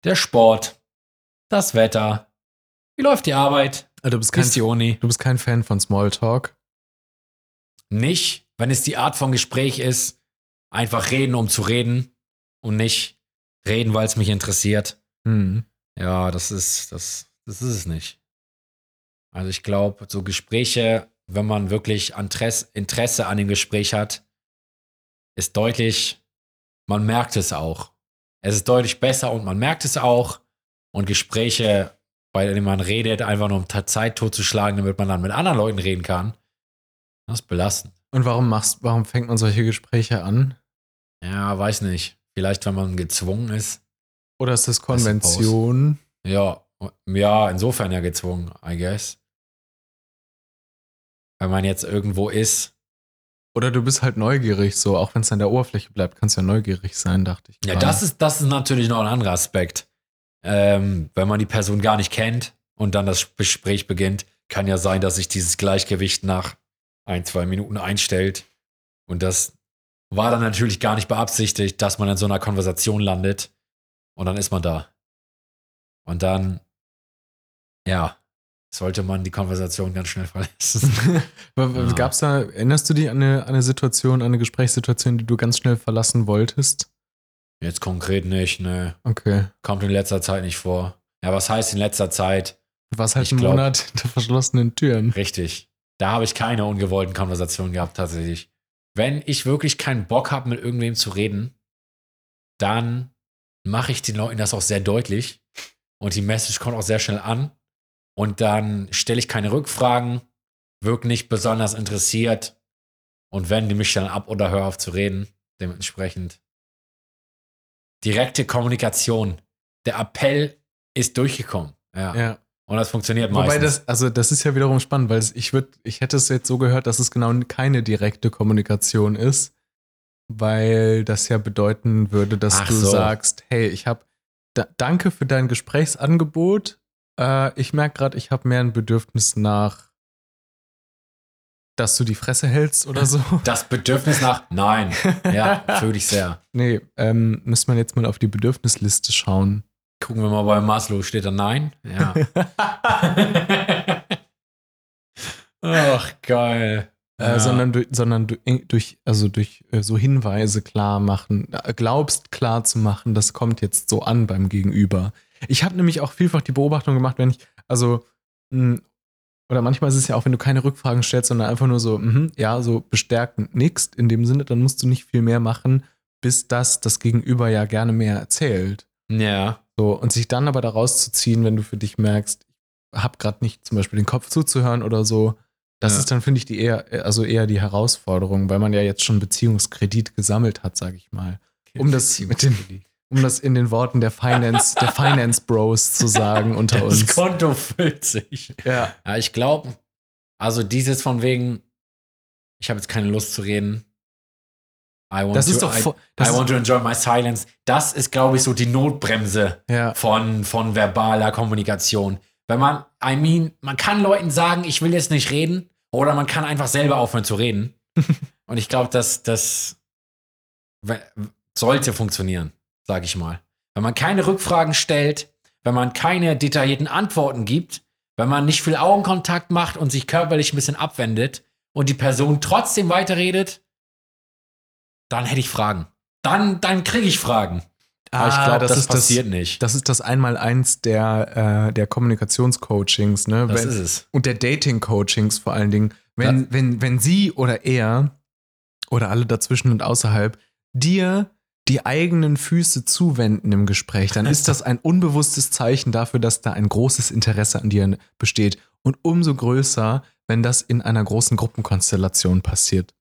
der Sport, das Wetter, wie läuft die Arbeit, Also du, bist kein, ist die Uni? du bist kein Fan von Smalltalk. Nicht, wenn es die Art von Gespräch ist, einfach reden, um zu reden und nicht reden, weil es mich interessiert. Hm. Ja, das ist, das, das ist es nicht. Also ich glaube, so Gespräche, wenn man wirklich Interesse, an dem Gespräch hat, ist deutlich, man merkt es auch. Es ist deutlich besser und man merkt es auch. Und Gespräche, bei denen man redet, einfach nur um Zeit totzuschlagen, damit man dann mit anderen Leuten reden kann, das ist belastend. Und warum machst, warum fängt man solche Gespräche an? Ja, weiß nicht. Vielleicht, wenn man gezwungen ist. Oder ist das Konvention? Ja, ja, insofern ja gezwungen, I guess. Wenn man jetzt irgendwo ist. Oder du bist halt neugierig, so, auch wenn es an der Oberfläche bleibt, kannst du ja neugierig sein, dachte ich. Ja, gerade. das ist, das ist natürlich noch ein anderer Aspekt. Ähm, wenn man die Person gar nicht kennt und dann das Gespräch beginnt, kann ja sein, dass sich dieses Gleichgewicht nach ein, zwei Minuten einstellt. Und das war dann natürlich gar nicht beabsichtigt, dass man in so einer Konversation landet. Und dann ist man da. Und dann, ja, sollte man die Konversation ganz schnell verlassen. Ja. Gab es da, erinnerst du dich an eine, an eine Situation, an eine Gesprächssituation, die du ganz schnell verlassen wolltest? Jetzt konkret nicht, ne. Okay. Kommt in letzter Zeit nicht vor. Ja, was heißt in letzter Zeit? Warst halt glaub- Monat hinter verschlossenen Türen. Richtig. Da habe ich keine ungewollten Konversationen gehabt, tatsächlich. Wenn ich wirklich keinen Bock habe, mit irgendwem zu reden, dann mache ich den Leuten das auch sehr deutlich. Und die Message kommt auch sehr schnell an. Und dann stelle ich keine Rückfragen, wirke nicht besonders interessiert und wende mich dann ab oder höre auf zu reden. Dementsprechend. Direkte Kommunikation. Der Appell ist durchgekommen. Ja. Ja. Und das funktioniert meistens. Wobei das, also das ist ja wiederum spannend, weil ich würde, ich hätte es jetzt so gehört, dass es genau keine direkte Kommunikation ist, weil das ja bedeuten würde, dass Ach du so. sagst, hey, ich habe, da, danke für dein Gesprächsangebot. Äh, ich merke gerade, ich habe mehr ein Bedürfnis nach, dass du die Fresse hältst oder so. Das Bedürfnis nach Nein. Ja, fühle ich sehr. Nee, ähm, müsste man jetzt mal auf die Bedürfnisliste schauen. Gucken wir mal bei Maslow, steht da Nein? Ja. Ach, geil. Äh, Ja. sondern durch, sondern durch, also durch äh, so Hinweise klar machen, äh, glaubst klar zu machen, das kommt jetzt so an beim Gegenüber. Ich habe nämlich auch vielfach die Beobachtung gemacht, wenn ich, also, mh, oder manchmal ist es ja auch, wenn du keine Rückfragen stellst, sondern einfach nur so, mhm, ja, so bestärkend nickst in dem Sinne, dann musst du nicht viel mehr machen, bis das das Gegenüber ja gerne mehr erzählt. Ja. So, und sich dann aber daraus zu ziehen, wenn du für dich merkst, ich hab gerade nicht zum Beispiel den Kopf zuzuhören oder so, das Ja. ist dann, finde ich, die eher, also eher die Herausforderung, weil man ja jetzt schon Beziehungskredit gesammelt hat, sage ich mal. Um das mit den- Um das in den Worten der Finance, der Finance Bros zu sagen unter Das uns. Konto füllt sich. Ja. Ja, ich glaube, also dieses von wegen, ich habe jetzt keine Lust zu reden. I want, Das to, ist doch I, I want to enjoy my silence. Das ist, glaube ich, so die Notbremse ja, von, von verbaler Kommunikation. Wenn man, I mean, man kann Leuten sagen, ich will jetzt nicht reden, oder man kann einfach selber aufhören zu reden. Und ich glaube, dass das sollte funktionieren, sage ich mal. Wenn man keine Rückfragen stellt, wenn man keine detaillierten Antworten gibt, wenn man nicht viel Augenkontakt macht und sich körperlich ein bisschen abwendet und die Person trotzdem weiterredet, dann hätte ich Fragen. Dann, dann kriege ich Fragen. Aber ich Ah, glaube, das, ist passiert nicht. Das ist das Einmaleins der, äh, der Kommunikationscoachings, ne? Das Wenn- ist es. und der Dating-Coachings vor allen Dingen, wenn, wenn, wenn sie oder er oder alle dazwischen und außerhalb dir die eigenen Füße zuwenden im Gespräch, dann ist das ein unbewusstes Zeichen dafür, dass da ein großes Interesse an dir besteht. Und umso größer, wenn das in einer großen Gruppenkonstellation passiert.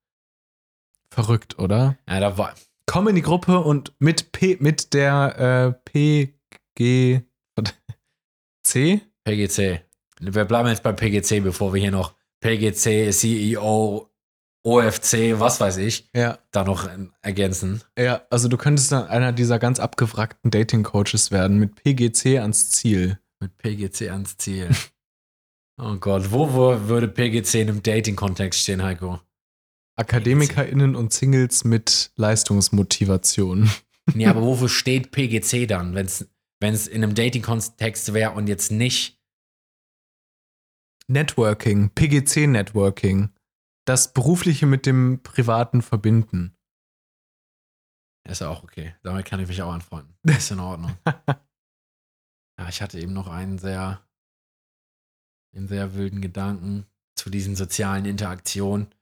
Verrückt, oder? Ja, da war, Komm in die Gruppe und mit P, mit der äh, PG C? PGC. Wir bleiben jetzt bei PGC, bevor wir hier noch PGC, CEO, OFC, was weiß ich, Ja. da noch ergänzen. Ja, also du könntest dann einer dieser ganz abgewrackten Dating-Coaches werden mit PGC ans Ziel. Mit PGC ans Ziel. oh Gott, wo, wo würde PGC in einem Dating-Kontext stehen, Heiko? AkademikerInnen und Singles mit Leistungsmotivation. Nee, aber wofür steht PGC dann, wenn es in einem Dating-Kontext wäre und jetzt nicht? Networking, PGC-Networking. Das Berufliche mit dem Privaten verbinden. Ist ja auch okay. Damit kann ich mich auch anfreunden. Ist in Ordnung. ja, ich hatte eben noch einen sehr, einen sehr wilden Gedanken zu diesen sozialen Interaktionen.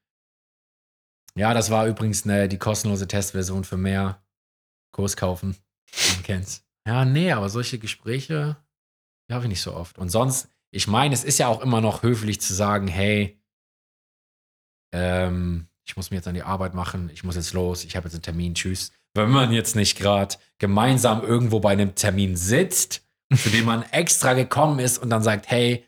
Ja, das war übrigens ne, die kostenlose Testversion für mehr Kurs kaufen. Man kennt's. Ja, nee, aber solche Gespräche habe ich nicht so oft. Und sonst, ich meine, es ist ja auch immer noch höflich zu sagen, hey, ähm, ich muss mir jetzt an die Arbeit machen, ich muss jetzt los, ich habe jetzt einen Termin, tschüss. Wenn man jetzt nicht gerade gemeinsam irgendwo bei einem Termin sitzt, für den man extra gekommen ist und dann sagt, hey,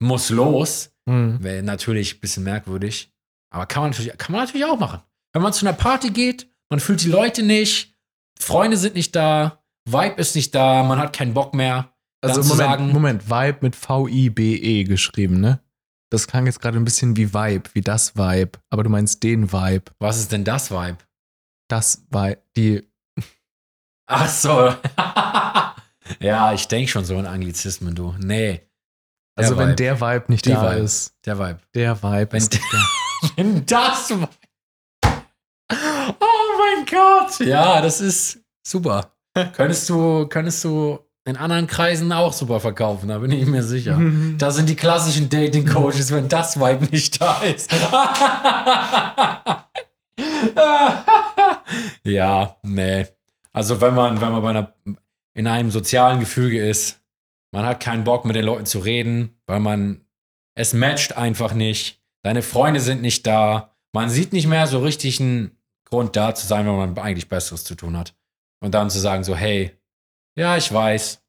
muss los, Hm. wäre natürlich ein bisschen merkwürdig. Aber kann man, natürlich, kann man natürlich auch machen. Wenn man zu einer Party geht, man fühlt die Leute nicht, Freunde sind nicht da, Vibe ist nicht da, man hat keinen Bock mehr. Also Moment, sagen, Moment, Vibe mit V-I-B-E geschrieben, ne? Das klang jetzt gerade ein bisschen wie Vibe, wie das Vibe, aber du meinst den Vibe. Was ist denn das Vibe? Das Vibe, die. Ach so. ja, ich denke schon so in Anglizismen, du. Nee. Der Also wenn Vibe. der Vibe nicht Die da Vibe. ist. Der Vibe. Der Vibe Wenn ist nicht da. Wenn das. Oh mein Gott. Ja, das ist super. könntest du, könntest du in anderen Kreisen auch super verkaufen, da bin ich mir sicher. Da sind die klassischen Dating Coaches, wenn das Vibe nicht da ist. ja, nee. Also wenn man, wenn man bei einer, in einem sozialen Gefüge ist, man hat keinen Bock mit den Leuten zu reden, weil man, es matcht einfach nicht. Deine Freunde sind nicht da. Man sieht nicht mehr so richtig einen Grund da zu sein, wenn man eigentlich Besseres zu tun hat. Und dann zu sagen so, hey, ja, ich weiß,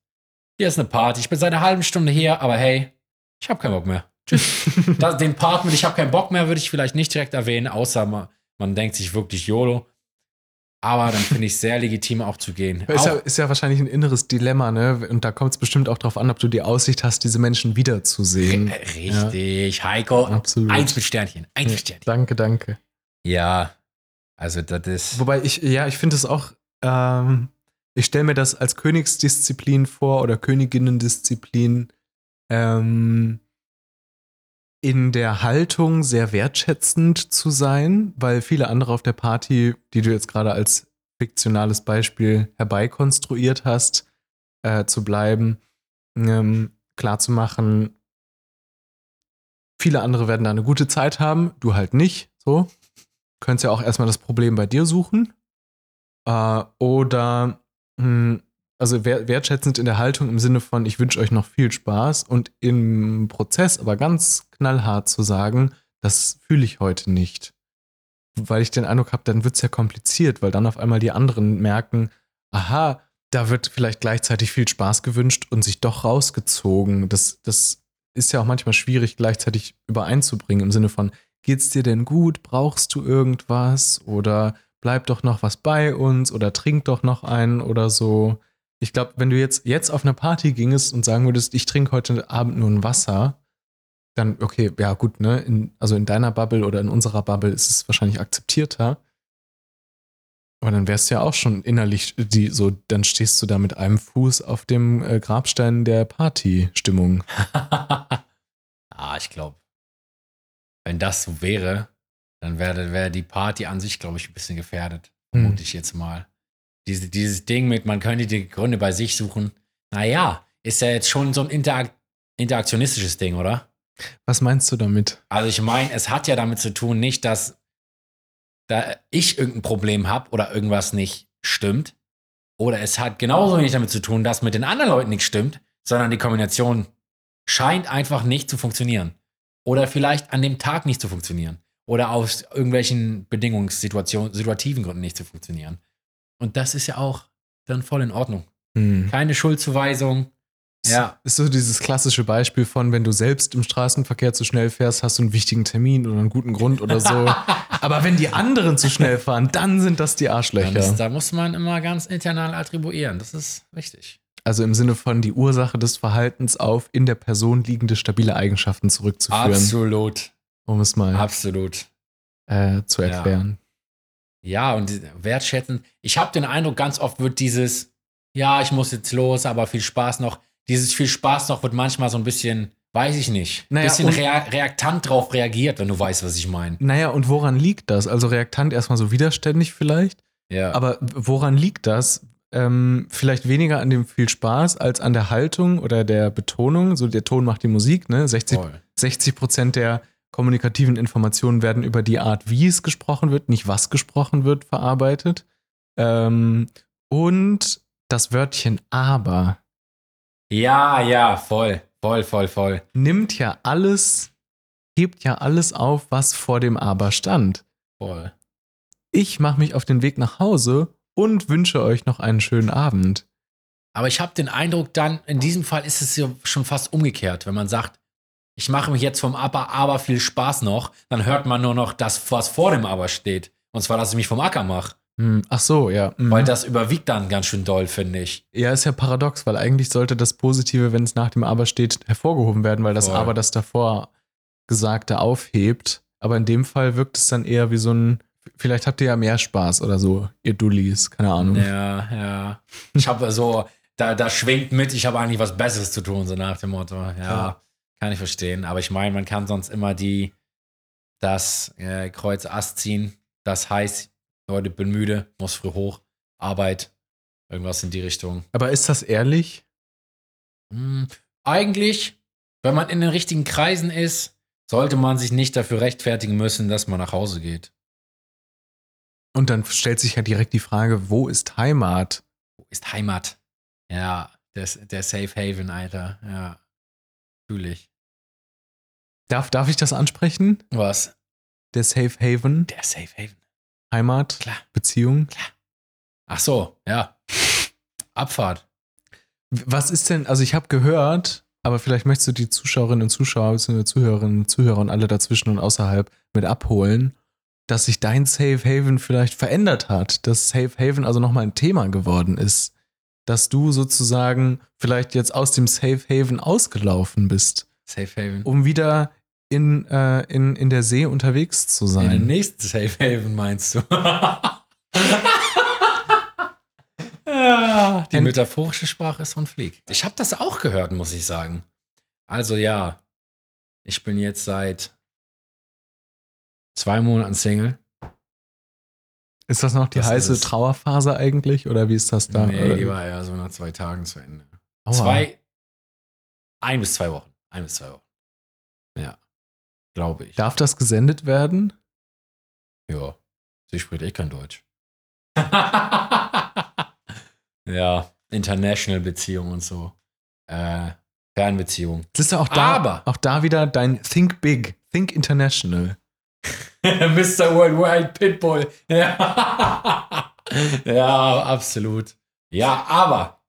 hier ist eine Party, ich bin seit einer halben Stunde hier, aber hey, ich habe keinen Bock mehr. Tschüss. das, den Part mit ich habe keinen Bock mehr würde ich vielleicht nicht direkt erwähnen, außer man, man denkt sich wirklich YOLO. Aber dann finde ich es sehr legitim auch zu gehen. Ist ja, ist ja wahrscheinlich ein inneres Dilemma, ne? Und da kommt es bestimmt auch drauf an, ob du die Aussicht hast, diese Menschen wiederzusehen. Äh, richtig, Heiko. Absolut. Eins mit Sternchen, eins Ja, mit Sternchen. danke, danke. Ja, also das ist. Wobei ich, ja, ich finde es auch, ähm, ich stelle mir das als Königsdisziplin vor oder Königinnendisziplin ähm, in der Haltung sehr wertschätzend zu sein, weil viele andere auf der Party, die du jetzt gerade als fiktionales Beispiel herbeikonstruiert hast, äh, zu bleiben, ähm, klar zu machen, viele andere werden da eine gute Zeit haben, du halt nicht, so. Könntest ja auch erstmal das Problem bei dir suchen. Äh, oder mh, also wer- wertschätzend in der Haltung im Sinne von, ich wünsche euch noch viel Spaß und im Prozess aber ganz knallhart zu sagen, das fühle ich heute nicht. Weil ich den Eindruck habe, dann wird es ja kompliziert, weil dann auf einmal die anderen merken, aha, da wird vielleicht gleichzeitig viel Spaß gewünscht und sich doch rausgezogen. Das, das ist ja auch manchmal schwierig gleichzeitig übereinzubringen im Sinne von, geht's dir denn gut? Brauchst du irgendwas? Oder bleib doch noch was bei uns oder trink doch noch einen oder so. Ich glaube, wenn du jetzt, jetzt auf einer Party gingest und sagen würdest, ich trinke heute Abend nur ein Wasser, dann, okay, ja gut, ne? In, also in deiner Bubble oder in unserer Bubble ist es wahrscheinlich akzeptierter. Aber dann wärst du ja auch schon innerlich die, so, dann stehst du da mit einem Fuß auf dem äh, Grabstein der Partystimmung. ah, ich glaube, wenn das so wäre, dann wäre wär die Party an sich, glaube ich, ein bisschen gefährdet. Hm. Vermute ich jetzt mal. Diese, dieses Ding mit, man könnte die Gründe bei sich suchen. Naja, ist ja jetzt schon so ein Interak interaktionistisches Ding, oder? Was meinst du damit? Also ich meine, es hat ja damit zu tun, nicht, dass da ich irgendein Problem habe oder irgendwas nicht stimmt. Oder es hat genauso wenig damit zu tun, dass mit den anderen Leuten nichts stimmt, sondern die Kombination scheint einfach nicht zu funktionieren. Oder vielleicht an dem Tag nicht zu funktionieren. Oder aus irgendwelchen Bedingungssituationen, situativen Gründen nicht zu funktionieren. Und das ist ja auch dann voll in Ordnung. Hm. Keine Schuldzuweisung. Ja. Ist so dieses klassische Beispiel von, wenn du selbst im Straßenverkehr zu schnell fährst, hast du einen wichtigen Termin oder einen guten Grund oder so. Aber wenn die anderen zu schnell fahren, dann sind das die Arschlöcher. ist, da muss man immer ganz internal attribuieren. Das ist wichtig. also im Sinne von die Ursache des Verhaltens auf in der Person liegende stabile Eigenschaften zurückzuführen, Absolut. um es mal Absolut. äh, zu erklären. Ja, und die- wertschätzen. Ich habe den Eindruck, ganz oft wird dieses, ja, ich muss jetzt los, aber viel Spaß noch. Dieses viel Spaß noch wird manchmal so ein bisschen, weiß ich nicht, Naja, bisschen und- rea reaktant drauf reagiert, wenn du weißt, was ich meine. Naja, und woran liegt das? Also reaktant erstmal so widerständig vielleicht, Ja. aber woran liegt das? Ähm, vielleicht weniger an dem viel Spaß als an der Haltung oder der Betonung. So der Ton macht die Musik, ne? 60 voll. 60 Prozent der kommunikativen Informationen werden über die Art, wie es gesprochen wird, nicht was gesprochen wird, verarbeitet. Ähm, und das Wörtchen aber Ja, ja, voll. Voll, voll, voll. nimmt ja alles, hebt ja alles auf, was vor dem aber stand. Voll. Ich mache mich auf den Weg nach Hause und wünsche euch noch einen schönen Abend. Aber ich habe den Eindruck, dann, in diesem Fall ist es ja schon fast umgekehrt, wenn man sagt, ich mache mich jetzt vom Aber, aber viel Spaß noch, dann hört man nur noch das, was vor dem Aber steht. Und zwar, dass ich mich vom Acker mache. Hm, Ach so, ja. Mhm. Weil das überwiegt dann ganz schön doll, finde ich. ja, ist ja paradox, weil eigentlich sollte das Positive, wenn es nach dem Aber steht, hervorgehoben werden, weil das Voll. Aber das davor Gesagte aufhebt. Aber in dem Fall wirkt es dann eher wie so ein, vielleicht habt ihr ja mehr Spaß oder so, ihr Dullis, keine Ahnung. Ja, ja. Ich habe so, da, da schwingt mit, ich habe eigentlich was Besseres zu tun, so nach dem Motto. Ja, Ja. Kann ich verstehen. Aber ich meine, man kann sonst immer die, das äh, Kreuz Ast ziehen. Das heißt, Leute, bin müde, muss früh hoch, Arbeit, irgendwas in die Richtung. Aber ist das ehrlich? Hm, eigentlich, wenn man in den richtigen Kreisen ist, sollte man sich nicht dafür rechtfertigen müssen, dass man nach Hause geht. Und dann stellt sich ja direkt die Frage, wo ist Heimat? Wo ist Heimat? Ja, der, der Safe Haven, Alter. Ja, fühle ich. Darf, darf ich das ansprechen? Was? Der Safe Haven, Der Safe Haven. Heimat, Klar. Beziehung. Ach so, ja. Abfahrt. Was ist denn, also ich habe gehört, aber vielleicht möchtest du die Zuschauerinnen und Zuschauer, bzw. Zuhörerinnen und Zuhörer und alle dazwischen und außerhalb mit abholen, dass sich dein Safe Haven vielleicht verändert hat, dass Safe Haven also nochmal ein Thema geworden ist, dass du sozusagen vielleicht jetzt aus dem Safe Haven ausgelaufen bist, Safe Haven. um wieder in, äh, in, in der See unterwegs zu In den sein. nächsten Safe Haven meinst du? ja, die metaphorische Sprache ist von Flieg. Ich habe das auch gehört, muss ich sagen. Also ja, ich bin jetzt seit zwei Monaten Single. Ist das noch die Das heiße. Trauerphase eigentlich oder wie ist das da? nee, Oder- die war ja so nach zwei Tagen zu Ende. Aua. Zwei, ein bis zwei Wochen. Ein bis zwei Wochen. Ja, glaube ich. Darf das gesendet werden? Ja, sie spricht echt kein Deutsch. ja, International Beziehung und so. Äh, Fernbeziehung. Das ist ja auch da, Aber- auch da wieder dein Think Big, Think International. Mr. Worldwide Pitbull. Ja. ja, absolut. Ja, aber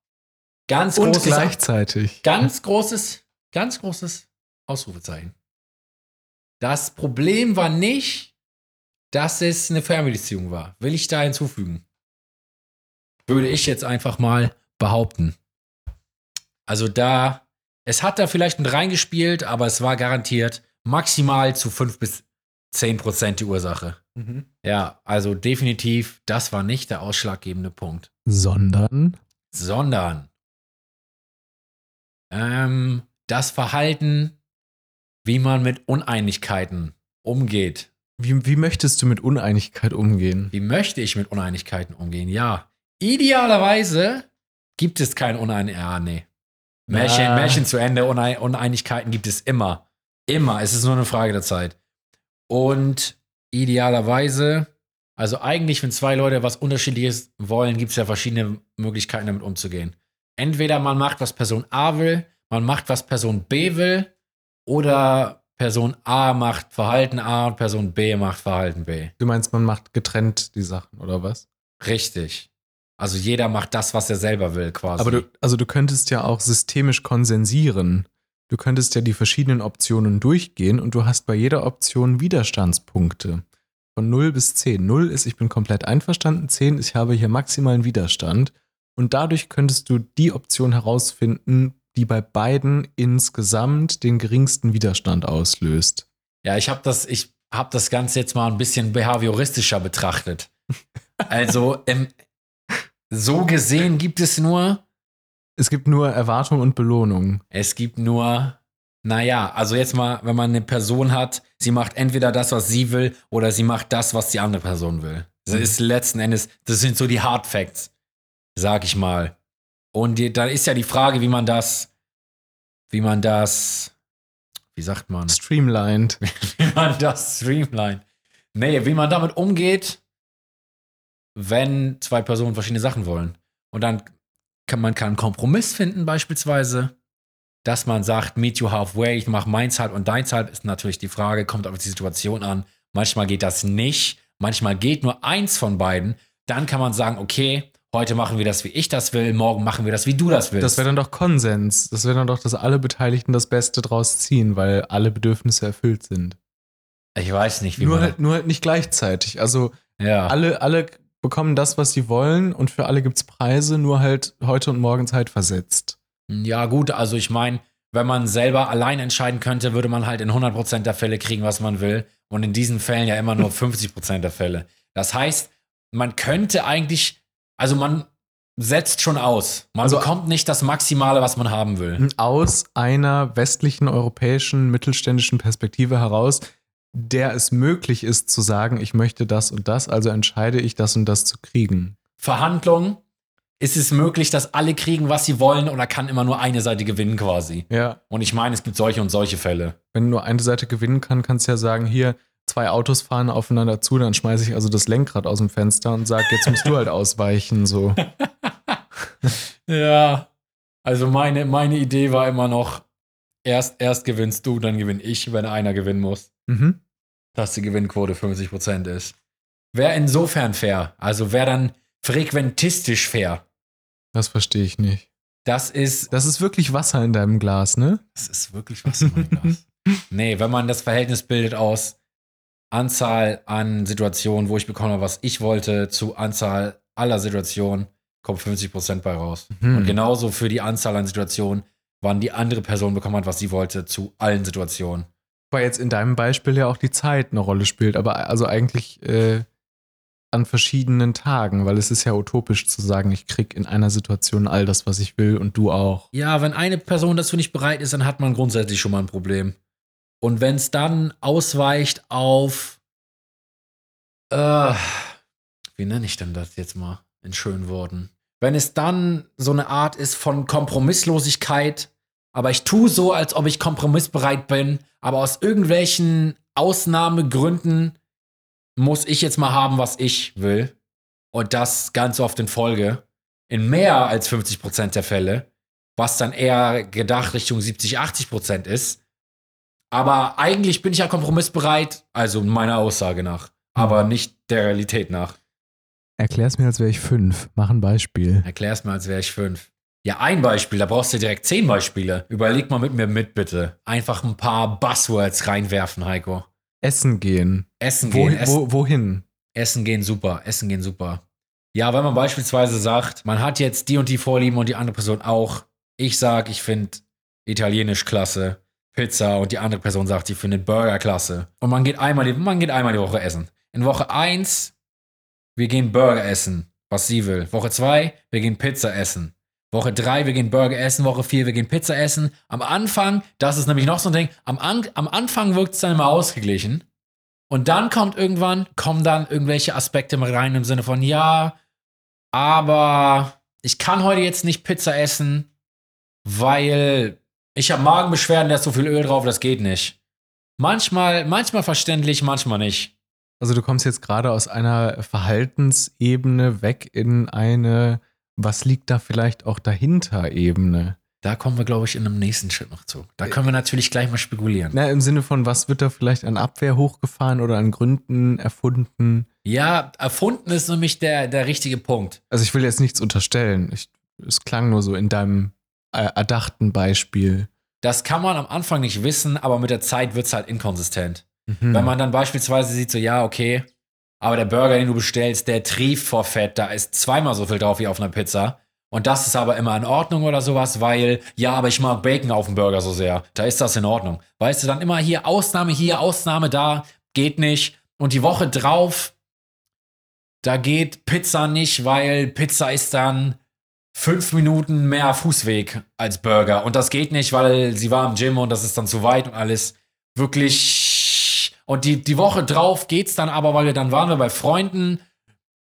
ganz Und großes, gleichzeitig. ganz großes, ganz großes Ausrufezeichen. Das Problem war nicht, dass es eine Fernbeziehung war. Will ich da hinzufügen? Würde ich jetzt einfach mal behaupten. Also da, es hat da vielleicht mit reingespielt, aber es war garantiert maximal zu 5 bis 10 Prozent die Ursache. Mhm. Ja, also definitiv, das war nicht der ausschlaggebende Punkt Sondern sondern ähm, das Verhalten, wie man mit Uneinigkeiten umgeht. wie, wie möchtest du mit Uneinigkeit umgehen? Wie möchte ich mit Uneinigkeiten umgehen? Ja, idealerweise gibt es keine Uneinigkeiten. Ja, nee. Märchen, Ah. Märchen zu Ende, Unein Uneinigkeiten gibt es immer. Immer. Es ist nur eine Frage der Zeit. Und idealerweise, also eigentlich, wenn zwei Leute was Unterschiedliches wollen, gibt es ja verschiedene Möglichkeiten, damit umzugehen. Entweder man macht, was Person A will, man macht, was Person B will, oder Person A macht Verhalten A und Person B macht Verhalten B. Du meinst, man macht getrennt die Sachen, oder was? Richtig. Also jeder macht das, was er selber will, quasi. Aber du, also du könntest ja auch systemisch konsensieren. Du könntest ja die verschiedenen Optionen durchgehen und du hast bei jeder Option Widerstandspunkte. Von 0 bis 10. 0 ist, ich bin komplett einverstanden. 10 ist, ich habe hier maximalen Widerstand. Und dadurch könntest du die Option herausfinden, die bei beiden insgesamt den geringsten Widerstand auslöst. Ja, ich habe das, ich habe das Ganze jetzt mal ein bisschen behavioristischer betrachtet. Also ähm, so gesehen gibt es nur, Es gibt nur Erwartung und Belohnung. es gibt nur, naja, also jetzt mal, wenn man eine Person hat, sie macht entweder das, was sie will, oder sie macht das, was die andere Person will. Das Mhm. ist letzten Endes, das sind so die Hard Facts, sag ich mal. Und die, dann ist ja die Frage, wie man das, wie man das, wie sagt man? Streamlined. wie man das streamline. Nee, wie man damit umgeht, wenn zwei Personen verschiedene Sachen wollen. Und dann kann man kann einen Kompromiss finden, beispielsweise, dass man sagt, meet you halfway, ich mache meins halb und deins halb, ist natürlich die Frage, kommt auf die Situation an. Manchmal geht das nicht, manchmal geht nur eins von beiden. Dann kann man sagen, okay, heute machen wir das, wie ich das will, morgen machen wir das, wie du das willst. Das wäre dann doch Konsens. Das wäre dann doch, dass alle Beteiligten das Beste draus ziehen, weil alle Bedürfnisse erfüllt sind. ich weiß nicht, wie Nur man halt, nur halt nicht gleichzeitig. Also ja. alle, alle bekommen das, was sie wollen und für alle gibt's Preise, nur halt heute und morgen Zeit versetzt. Ja, gut, also ich meine, wenn man selber allein entscheiden könnte, würde man halt in 100% der Fälle kriegen, was man will. Und in diesen Fällen ja immer nur 50% der Fälle. Das heißt, man könnte eigentlich, also man setzt schon aus. Man Also- bekommt nicht das Maximale, was man haben will. Aus einer westlichen, europäischen, mittelständischen Perspektive heraus, der es möglich ist zu sagen, ich möchte das und das, also entscheide ich das und das zu kriegen. Verhandlungen, ist es möglich, dass alle kriegen, was sie wollen, oder kann immer nur eine Seite gewinnen quasi? Ja. Und ich meine, es gibt solche und solche Fälle. Wenn nur eine Seite gewinnen kann, kannst du ja sagen, hier, zwei Autos fahren aufeinander zu, dann schmeiße ich also das Lenkrad aus dem Fenster und sage, jetzt musst du halt ausweichen, so. Ja. Also meine, meine Idee war immer noch, erst, erst gewinnst du, dann gewinn ich, wenn einer gewinnen muss. Mhm. Dass die Gewinnquote 50% ist. Wäre insofern fair. Also wäre dann frequentistisch fair. Das verstehe ich nicht. Das ist. Das ist wirklich Wasser in deinem Glas, ne? Das ist wirklich was in meinem Glas. Nee, wenn man das Verhältnis bildet aus Anzahl an Situationen, wo ich bekommen habe, was ich wollte, zu Anzahl aller Situationen, kommt 50% bei raus. Mhm. Und genauso für die Anzahl an Situationen, wann die andere Person bekommen hat, was sie wollte, zu allen Situationen. Weil jetzt in deinem Beispiel ja auch die Zeit eine Rolle spielt, aber also eigentlich äh, an verschiedenen Tagen, weil es ist ja utopisch zu sagen, ich krieg in einer Situation all das, was ich will und du auch. Ja, wenn eine Person dazu nicht bereit ist, dann hat man grundsätzlich schon mal ein Problem. Und wenn es dann ausweicht auf, äh, wie nenne ich denn das jetzt mal in schönen Worten? Wenn es dann so eine Art ist von Kompromisslosigkeit, aber ich tue so, als ob ich kompromissbereit bin, aber aus irgendwelchen Ausnahmegründen muss ich jetzt mal haben, was ich will. Und das ganz oft in Folge. In mehr als 50% der Fälle was dann eher gedacht Richtung 70, 80 Prozent ist. Aber eigentlich bin ich ja kompromissbereit, also meiner Aussage nach, aber nicht der Realität nach. Erklär's mir, als wäre ich fünf. Mach ein Beispiel. Erklär's mir, als wäre ich fünf. Ja, ein Beispiel, da brauchst du direkt zehn Beispiele. Überleg mal mit mir mit, bitte. Einfach ein paar Buzzwords reinwerfen, Heiko. Essen gehen. Essen gehen, Wohin, essen, wo, wohin? essen gehen super, essen gehen super. Ja, wenn man beispielsweise sagt, man hat jetzt die und die Vorlieben und die andere Person auch. Ich sag, ich finde Italienisch klasse, Pizza und die andere Person sagt, sie findet Burger klasse. Und man geht einmal die, man geht einmal die Woche essen. In Woche 1, wir gehen Burger essen, was sie will. Woche 2, wir gehen Pizza essen. Woche 3, wir gehen Burger essen. Woche 4, wir gehen Pizza essen. Am Anfang, das ist nämlich noch so ein Ding, am, An am Anfang wirkt es dann immer ausgeglichen. Und dann kommt irgendwann, kommen dann irgendwelche Aspekte mit rein im Sinne von, ja, aber ich kann heute jetzt nicht Pizza essen, weil ich habe Magenbeschwerden, da ist so viel Öl drauf, das geht nicht. Manchmal, manchmal verständlich, manchmal nicht. Also du kommst jetzt gerade aus einer Verhaltensebene weg in eine, was liegt da vielleicht auch dahinter Ebene. Da kommen wir, glaube ich, in einem nächsten Schritt noch zu. Da können wir natürlich gleich mal spekulieren. Na, im Sinne von, was wird da vielleicht an Abwehr hochgefahren oder an Gründen erfunden? Ja, erfunden ist nämlich der, der richtige Punkt. Also ich will jetzt nichts unterstellen. Ich, es klang nur so in deinem äh, erdachten Beispiel. Das kann man am Anfang nicht wissen, aber mit der Zeit wird es halt inkonsistent. Mhm. Wenn man dann beispielsweise sieht, so, ja, okay, aber der Burger, den du bestellst, der trieft vor Fett, da ist zweimal so viel drauf wie auf einer Pizza. Und das ist aber immer in Ordnung oder sowas, weil, ja, aber ich mag Bacon auf dem Burger so sehr. Da ist das in Ordnung. Weißt du, dann immer hier Ausnahme, hier Ausnahme, da, geht nicht. Und die Woche drauf, da geht Pizza nicht, weil Pizza ist dann fünf Minuten mehr Fußweg als Burger. Und das geht nicht, weil sie war im Gym und das ist dann zu weit und alles wirklich. Und die, die Woche drauf geht's dann aber, weil wir dann waren wir bei Freunden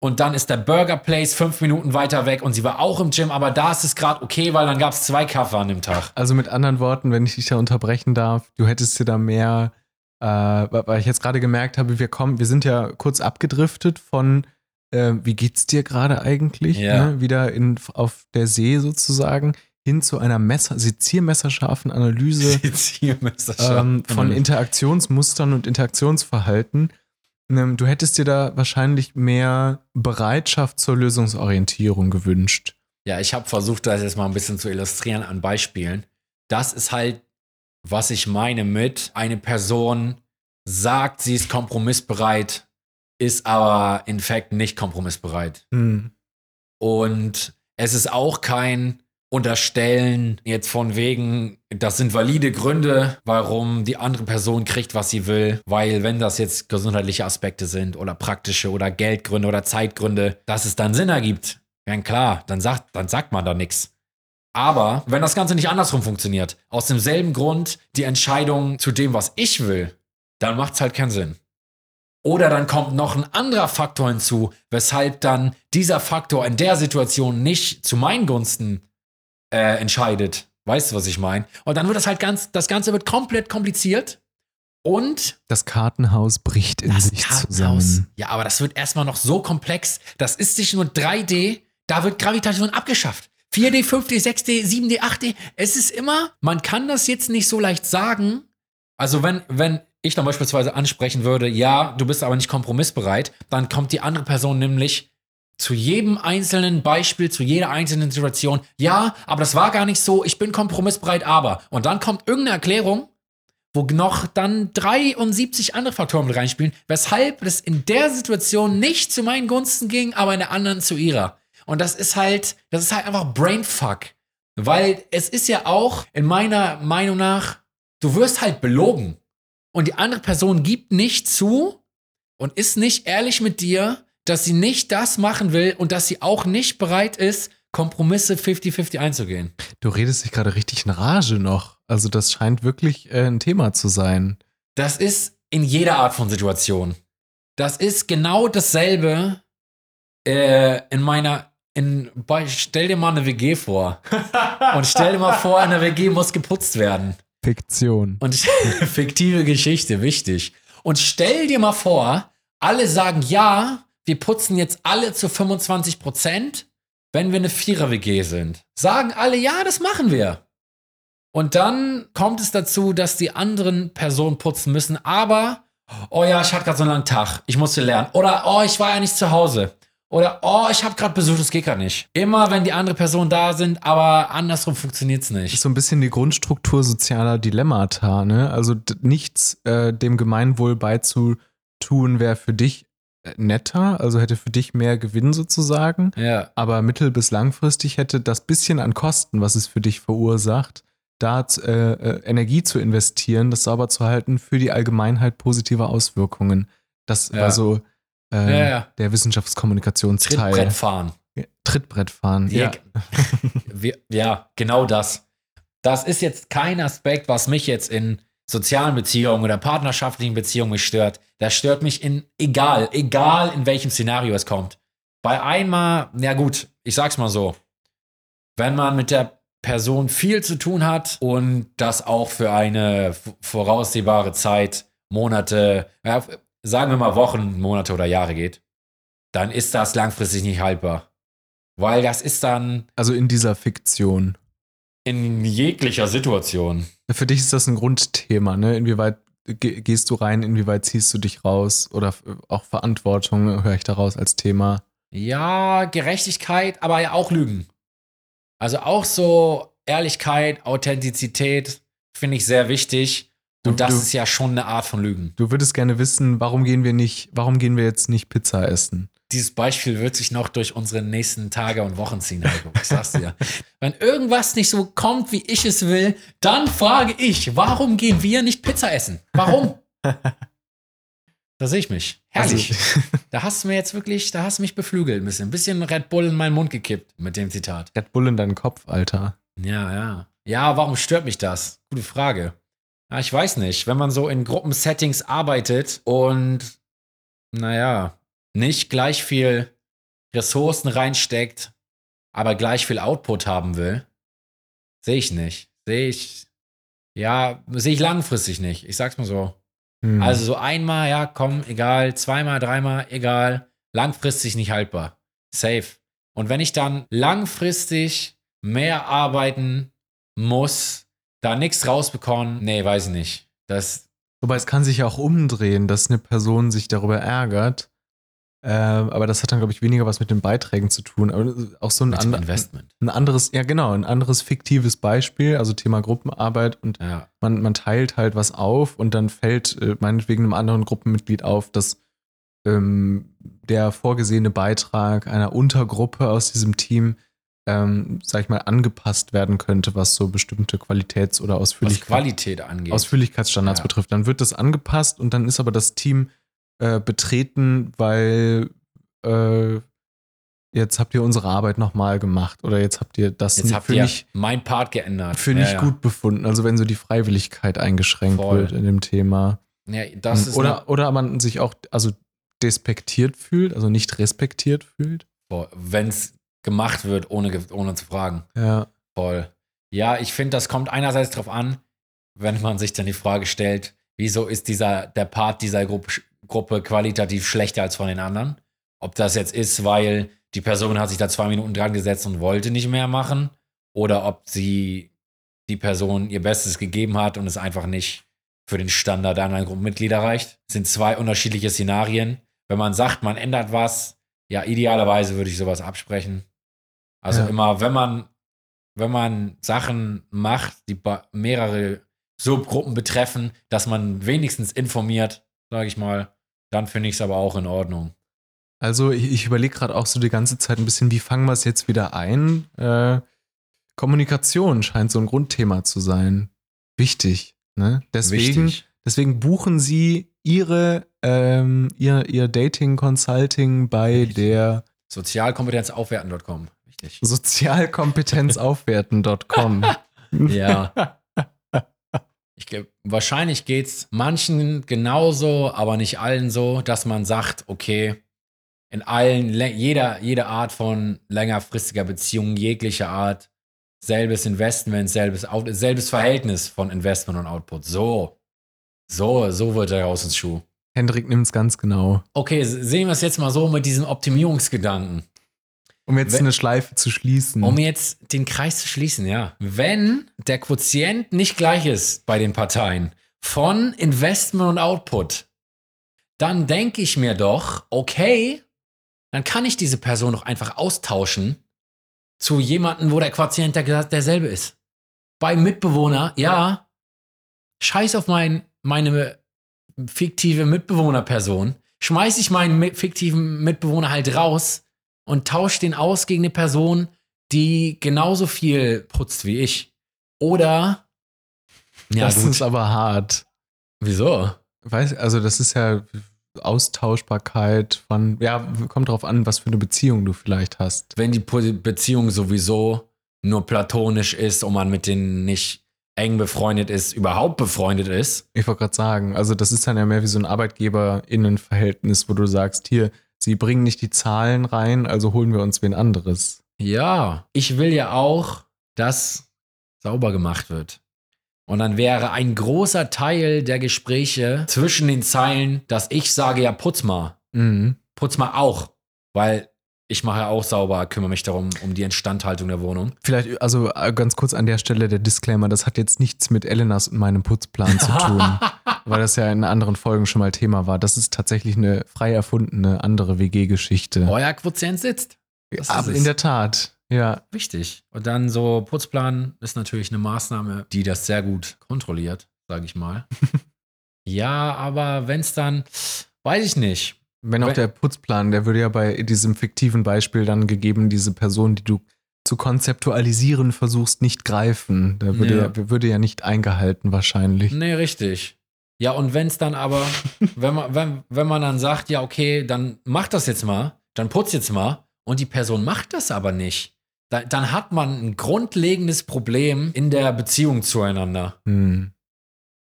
und dann ist der Burger Place fünf Minuten weiter weg und sie war auch im Gym, aber da ist es gerade okay, weil dann gab's zwei Kaffee an dem Tag. Also mit anderen Worten, wenn ich dich da unterbrechen darf, du hättest dir da mehr, äh, weil ich jetzt gerade gemerkt habe, wir kommen, wir sind ja kurz abgedriftet von, äh, wie geht's dir gerade eigentlich? Ja. Ne? Wieder in, auf der See sozusagen, hin zu einer Messer, seziermesserscharfen Analyse ähm, von Interaktionsmustern und Interaktionsverhalten. Ähm, Du hättest dir da wahrscheinlich mehr Bereitschaft zur Lösungsorientierung gewünscht. Ja, ich habe versucht, das jetzt mal ein bisschen zu illustrieren an Beispielen. Das ist halt, was ich meine mit, eine Person sagt, sie ist kompromissbereit ist aber in fact nicht kompromissbereit. Hm. Und es ist auch kein Unterstellen jetzt von wegen, das sind valide Gründe, warum die andere Person kriegt, was sie will. Weil wenn das jetzt gesundheitliche Aspekte sind oder praktische oder Geldgründe oder Zeitgründe, dass es dann Sinn ergibt. Ja klar, dann sagt, dann sagt man da nichts. Aber wenn das Ganze nicht andersrum funktioniert, aus demselben Grund die Entscheidung zu dem, was ich will, dann macht es halt keinen Sinn. Oder dann kommt noch ein anderer Faktor hinzu, weshalb dann dieser Faktor in der Situation nicht zu meinen Gunsten äh, entscheidet. Weißt du, was ich meine? Und dann wird das halt ganz, das Ganze wird komplett kompliziert. Und Das Kartenhaus bricht in das sich Kartenhaus. zusammen. Ja, aber das wird erstmal noch so komplex. Das ist nicht nur 3D, da wird Gravitation abgeschafft. 4D, 5D, 6D, 7D, 8D. Es ist immer, man kann das jetzt nicht so leicht sagen. Also wenn, wenn ich dann beispielsweise ansprechen würde, ja, du bist aber nicht kompromissbereit, dann kommt die andere Person nämlich zu jedem einzelnen Beispiel, zu jeder einzelnen Situation, ja, aber das war gar nicht so, ich bin kompromissbereit, aber. Und dann kommt irgendeine Erklärung, wo noch dann 73 andere Faktoren mit reinspielen, weshalb es in der Situation nicht zu meinen Gunsten ging, aber in der anderen zu ihrer. Und das ist halt, das ist halt einfach Brainfuck. Weil es ist ja auch, in meiner Meinung nach, du wirst halt belogen. Und die andere Person gibt nicht zu und ist nicht ehrlich mit dir, dass sie nicht das machen will und dass sie auch nicht bereit ist, Kompromisse 50-50 einzugehen. Du redest dich gerade richtig in Rage noch. Also das scheint wirklich äh, ein Thema zu sein. Das ist in jeder Art von Situation. Das ist genau dasselbe äh, in meiner. In, bei, stell dir mal eine WG vor. und stell dir mal vor, eine WG muss geputzt werden. Fiktion. Und fiktive Geschichte, wichtig. Und stell dir mal vor, alle sagen ja, wir putzen jetzt alle zu 25 Prozent, wenn wir eine Vierer-WG sind. Sagen alle, ja, das machen wir. Und dann kommt es dazu, dass die anderen Personen putzen müssen, aber, oh ja, ich hatte gerade so einen langen Tag, ich musste lernen. Oder, oh, ich war ja nicht zu Hause. Oder, oh, ich habe gerade Besuch, das geht gar nicht. Immer, wenn die andere Person da sind, aber andersrum funktioniert es Das ist nicht. so ein bisschen die Grundstruktur sozialer Dilemmata, ne? Also nichts äh, dem Gemeinwohl beizutun wäre für dich netter, also hätte für dich mehr Gewinn sozusagen. Ja. aber mittel- bis langfristig hätte das bisschen an Kosten, was es für dich verursacht, da äh, äh, Energie zu investieren, das sauber zu halten, für die Allgemeinheit positive Auswirkungen. Das Ja. war so äh, Ja, ja. der Wissenschaftskommunikationsteil. Trittbrettfahren. Trittbrettfahren. Ja. ja, genau das. Das ist jetzt kein Aspekt, was mich jetzt in sozialen Beziehungen oder partnerschaftlichen Beziehungen mich stört. Das stört mich in egal, egal in welchem Szenario es kommt. Bei einmal, ja gut, ich sag's mal so. Wenn man mit der Person viel zu tun hat und das auch für eine voraussehbare Zeit, Monate, ja, sagen wir mal Wochen, Monate oder Jahre geht, dann ist das langfristig nicht haltbar. Weil das ist dann Also in dieser Fiktion. In jeglicher Situation. Für dich ist das ein Grundthema, ne? Inwieweit ge gehst du rein, inwieweit ziehst du dich raus oder auch Verantwortung höre ich daraus als Thema. Ja, Gerechtigkeit, aber ja auch Lügen. Also auch so Ehrlichkeit, Authentizität finde ich sehr wichtig. Du- Und das du- ist ja schon eine Art von Lügen. Du würdest gerne wissen, warum gehen wir nicht, warum gehen wir jetzt nicht Pizza essen? Dieses Beispiel wird sich noch durch unsere nächsten Tage und Wochen ziehen, Heiko. Ich sag's dir. Wenn irgendwas nicht so kommt, wie ich es will, dann frage ich, warum gehen wir nicht Pizza essen? Warum? Da sehe ich mich. Herrlich. Also, Da hast du mir jetzt wirklich, da hast du mich beflügelt ein bisschen. Ein bisschen Red Bull in meinen Mund gekippt mit dem Zitat. Red Bull in deinen Kopf, Alter. Ja, ja. Ja, warum stört mich das? Gute Frage. Ja, ich weiß nicht. Wenn man so in Gruppensettings arbeitet und, naja, nicht gleich viel Ressourcen reinsteckt, aber gleich viel Output haben will, sehe ich nicht. Sehe ich, ja, sehe ich langfristig nicht. Ich sag's mal so. Hm. Also so einmal, ja, komm, egal, zweimal, dreimal, egal, langfristig nicht haltbar. Safe. Und wenn ich dann langfristig mehr arbeiten muss, da nichts rausbekommen, nee, weiß ich nicht. Das, Wobei es kann sich ja auch umdrehen, dass eine Person sich darüber ärgert. Ähm, aber das hat dann, glaube ich, weniger was mit den Beiträgen zu tun. Aber auch so ein, and Investment. ein anderes, ja genau, ein anderes fiktives Beispiel, also Thema Gruppenarbeit und Ja. man, man teilt halt was auf und dann fällt äh, meinetwegen einem anderen Gruppenmitglied auf, dass ähm, der vorgesehene Beitrag einer Untergruppe aus diesem Team, ähm, sag ich mal, angepasst werden könnte, was so bestimmte Qualitäts- oder Ausführlichkeit, Qualität angeht. Ausführlichkeitsstandards Ja. betrifft. Dann wird das angepasst und dann ist aber das Team äh, betreten, weil äh, jetzt habt ihr unsere Arbeit nochmal gemacht oder jetzt habt ihr das Jetzt habt für ihr nicht, mein Part geändert. für Ja, nicht ja. gut befunden. Also wenn so die Freiwilligkeit eingeschränkt Voll. wird in dem Thema. Ja, das ist oder, oder man sich auch also despektiert fühlt, also nicht respektiert fühlt. wenn es gemacht wird, ohne, ohne zu fragen. Ja. Voll. Ja, ich finde, das kommt einerseits drauf an, wenn man sich dann die Frage stellt, wieso ist dieser, der Part dieser Gruppe, Gruppe qualitativ schlechter als von den anderen? Ob das jetzt ist, weil die Person hat sich da zwei Minuten dran gesetzt und wollte nicht mehr machen, oder ob sie die Person ihr Bestes gegeben hat und es einfach nicht für den Standard der anderen Gruppenmitglieder reicht. Das sind zwei unterschiedliche Szenarien. Wenn man sagt, man ändert was, ja, idealerweise würde ich sowas absprechen. Also Ja. immer, wenn man, wenn man Sachen macht, die mehrere Subgruppen betreffen, dass man wenigstens informiert, sage ich mal, dann finde ich es aber auch in Ordnung. Also ich, ich überlege gerade auch so die ganze Zeit ein bisschen, wie fangen wir es jetzt wieder ein? Äh, Kommunikation scheint so ein Grundthema zu sein. Wichtig. Ne? Deswegen, Wichtig. deswegen buchen Sie Ihre, ähm, Ihr, Ihr Dating-Consulting bei Richtig. der Sozialkompetenzaufwerten.com. Wichtig. sozialkompetenzaufwerten.com. Ja. Ich, glaub, wahrscheinlich geht es manchen genauso, aber nicht allen so, dass man sagt, okay, in allen, jeder, jede Art von längerfristiger Beziehung, jeglicher Art, selbes Investment, selbes, selbes Verhältnis von Investment und Output. So. So, so wird er aus ins Schuh. Hendrik nimmt es ganz genau. Okay, sehen wir es jetzt mal so mit diesem Optimierungsgedanken. Um jetzt Wenn- eine Schleife zu schließen. Um jetzt den Kreis zu schließen, ja. Wenn der Quotient nicht gleich ist bei den Parteien von Investment und Output, dann denke ich mir doch, okay, dann kann ich diese Person doch einfach austauschen zu jemandem, wo der Quotient der, derselbe ist. Bei Mitbewohner, ja, scheiß auf mein, meine fiktive Mitbewohnerperson, schmeiß ich meinen fiktiven Mitbewohner halt raus und tausche den aus gegen eine Person, die genauso viel putzt wie ich. Oder ja, das gut. ist aber hart. Wieso? Weiß, also das ist ja Austauschbarkeit von, ja, kommt drauf an, was für eine Beziehung du vielleicht hast. Wenn die Beziehung sowieso nur platonisch ist und man mit denen nicht eng befreundet ist, überhaupt befreundet ist. Ich wollte gerade sagen, also das ist dann ja mehr wie so ein Arbeitgeber-Innen-Verhältnis, wo du sagst, hier, sie bringen nicht die Zahlen rein, also holen wir uns wen anderes. Ja, ich will ja auch, dass sauber gemacht wird. Und dann wäre ein großer Teil der Gespräche zwischen den Zeilen, dass ich sage, ja, putz mal. Mhm. Putz mal auch. Weil ich mache ja auch sauber, kümmere mich darum, um die Instandhaltung der Wohnung. Vielleicht, also äh, ganz kurz an der Stelle der Disclaimer, das hat jetzt nichts mit Elenas und meinem Putzplan zu tun, weil das ja in anderen Folgen schon mal Thema war. Das ist tatsächlich eine frei erfundene andere WG-Geschichte. Euer Quotient sitzt. Das ist Aber in der Tat, ja. Wichtig. Und dann so Putzplan ist natürlich eine Maßnahme, die das sehr gut kontrolliert, sage ich mal. ja, aber wenn es dann, weiß ich nicht. Wenn auch der Putzplan, der würde ja bei diesem fiktiven Beispiel dann gegeben, diese Person, die du zu konzeptualisieren versuchst, nicht greifen. Da würde ja, Ja. würde ja nicht eingehalten wahrscheinlich. Nee, richtig. Ja, und wenn es dann aber, wenn man, wenn, wenn man dann sagt, ja, okay, dann mach das jetzt mal, dann putz jetzt mal, und die Person macht das aber nicht, da, dann hat man ein grundlegendes Problem in der Beziehung zueinander. Hm.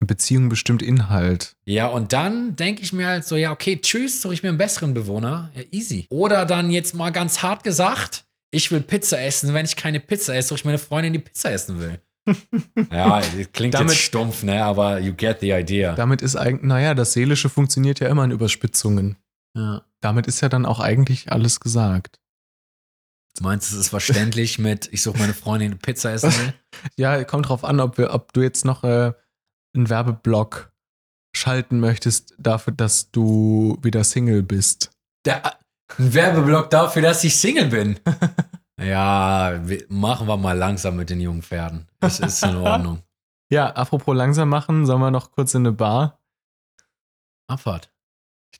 Beziehung bestimmt Inhalt. Ja, und dann denke ich mir halt so, ja, okay, tschüss, suche ich mir einen besseren Bewohner. Ja, easy. Oder dann jetzt mal ganz hart gesagt, ich will Pizza essen. Wenn ich keine Pizza esse, suche ich mir eine Freundin, die Pizza essen will. ja, klingt Damit- jetzt stumpf, ne? Aber you get the idea. Damit ist eigentlich, naja, das Seelische funktioniert ja immer in Überspitzungen. Ja. Damit ist ja dann auch eigentlich alles gesagt. Du meinst, es ist verständlich mit, ich suche meine Freundin, die Pizza essen will? Ja, kommt drauf an, ob, wir, ob du jetzt noch äh, einen Werbeblock schalten möchtest dafür, dass du wieder Single bist. Der, ein Werbeblock dafür, dass ich Single bin. ja, wir, machen wir mal langsam mit den jungen Pferden. Das ist in Ordnung. Ja, apropos langsam machen, sollen wir noch kurz in eine Bar? Abfahrt.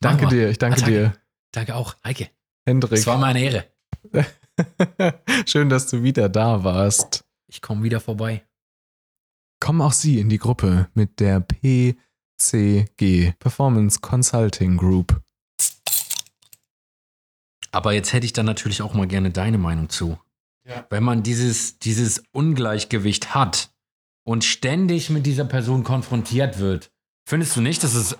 danke Mach mal. dir, ich danke Ah, danke. dir, Danke auch, Heike. Hendrik. Es war meine Ehre. Schön, dass du wieder da warst. Ich komme wieder vorbei. Kommen auch Sie in die Gruppe mit der PCG Performance Consulting Group. Aber jetzt hätte ich dann natürlich auch mal gerne deine Meinung zu. Ja. Wenn man dieses, dieses Ungleichgewicht hat und ständig mit dieser Person konfrontiert wird, findest du nicht, dass es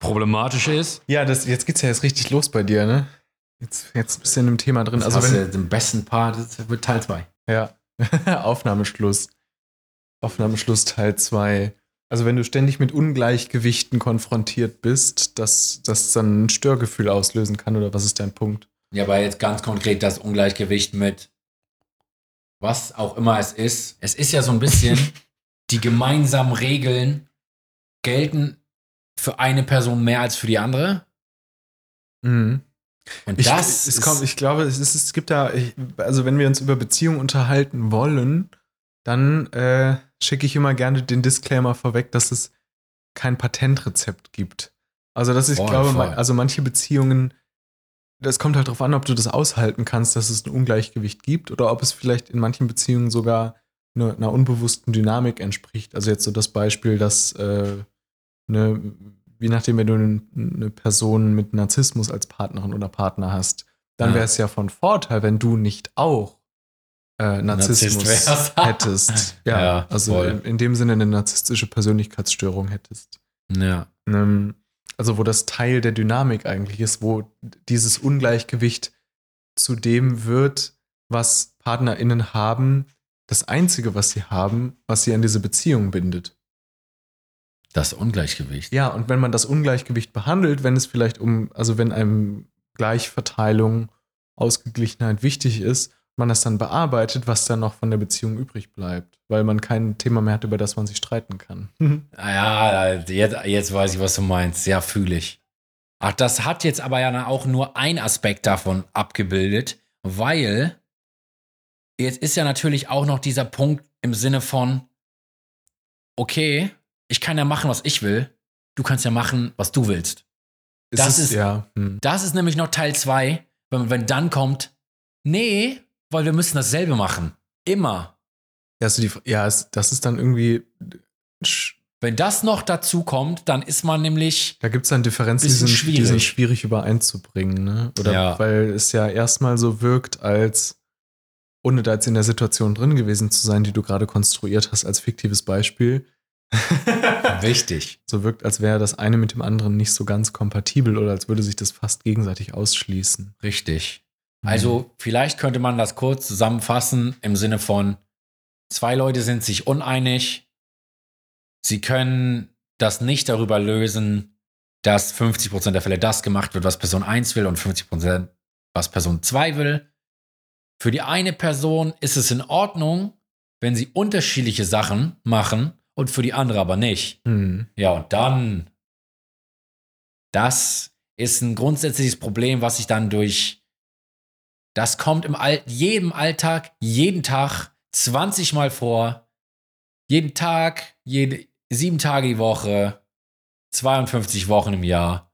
problematisch ist? Ja, das, jetzt geht's ja jetzt richtig los bei dir, ne? Jetzt, jetzt bist du in dem Thema drin. Also Also wenn, du den besten Part, das wird Teil 2. Ja, Aufnahmeschluss. Aufnahmeschluss Teil 2. Also wenn du ständig mit Ungleichgewichten konfrontiert bist, dass das dann ein Störgefühl auslösen kann, oder was ist dein Punkt? Ja, aber jetzt ganz konkret das Ungleichgewicht mit was auch immer es ist. Es ist ja so ein bisschen, die gemeinsamen Regeln gelten für eine Person mehr als für die andere. Mhm. Und Ich, das es ist, kommt, ich glaube, es, ist, es gibt da, also wenn wir uns über Beziehungen unterhalten wollen, dann äh, schicke ich immer gerne den Disclaimer vorweg, dass es kein Patentrezept gibt. Also, dass ich Voll, glaube, voll. ma- also manche Beziehungen, das kommt halt darauf an, ob du das aushalten kannst, dass es ein Ungleichgewicht gibt oder ob es vielleicht in manchen Beziehungen sogar eine, einer unbewussten Dynamik entspricht. Also jetzt so das Beispiel, dass äh, eine, je nachdem, wenn du eine Person mit Narzissmus als Partnerin oder Partner hast, dann Ja. wäre es ja von Vorteil, wenn du nicht auch äh, Narzissmus Narzisst hättest. Ja, Ja, also in, in dem Sinne eine narzisstische Persönlichkeitsstörung hättest. ja. Ähm, also wo das Teil der Dynamik eigentlich ist, wo dieses Ungleichgewicht zu dem wird, was PartnerInnen haben, das Einzige, was sie haben, was sie an diese Beziehung bindet. das Ungleichgewicht. Ja, und wenn man das Ungleichgewicht behandelt, wenn es vielleicht um, also wenn einem Gleichverteilung, Ausgeglichenheit wichtig ist, man das dann bearbeitet, was dann noch von der Beziehung übrig bleibt, weil man kein Thema mehr hat, über das man sich streiten kann. Ah Ja, jetzt, jetzt weiß ich, was du meinst. Ja, fühle ich. Ach, das hat jetzt aber ja auch nur ein Aspekt davon abgebildet, weil jetzt ist ja natürlich auch noch dieser Punkt im Sinne von, okay, ich kann ja machen, was ich will, du kannst ja machen, was du willst. Das ist- ja. Hm. Das ist nämlich noch Teil 2, wenn, wenn dann kommt, nee, weil wir müssen dasselbe machen. Immer. Ja, also die, ja das ist dann irgendwie. Wenn das noch dazu kommt, dann ist man nämlich, Da gibt es dann Differenzen, die sind, die sind schwierig. schwierig übereinzubringen. Ne? Oder Ja. weil es ja erstmal so wirkt, als ohne da jetzt in der Situation drin gewesen zu sein, die du gerade konstruiert hast als fiktives Beispiel. wichtig. so wirkt, als wäre das eine mit dem anderen nicht so ganz kompatibel oder als würde sich das fast gegenseitig ausschließen. Richtig. Also vielleicht könnte man das kurz zusammenfassen im Sinne von, zwei Leute sind sich uneinig, sie können das nicht darüber lösen, dass 50% der Fälle das gemacht wird, was Person 1 will und 50% was Person 2 will. Für die eine Person ist es in Ordnung, wenn sie unterschiedliche Sachen machen und für die andere aber nicht. Hm. Ja, und dann, das ist ein grundsätzliches Problem, was sich dann durch, das kommt im All, jedem Alltag, jeden Tag, 20 Mal vor, jeden Tag, jede, sieben Tage die Woche, 52 Wochen im Jahr,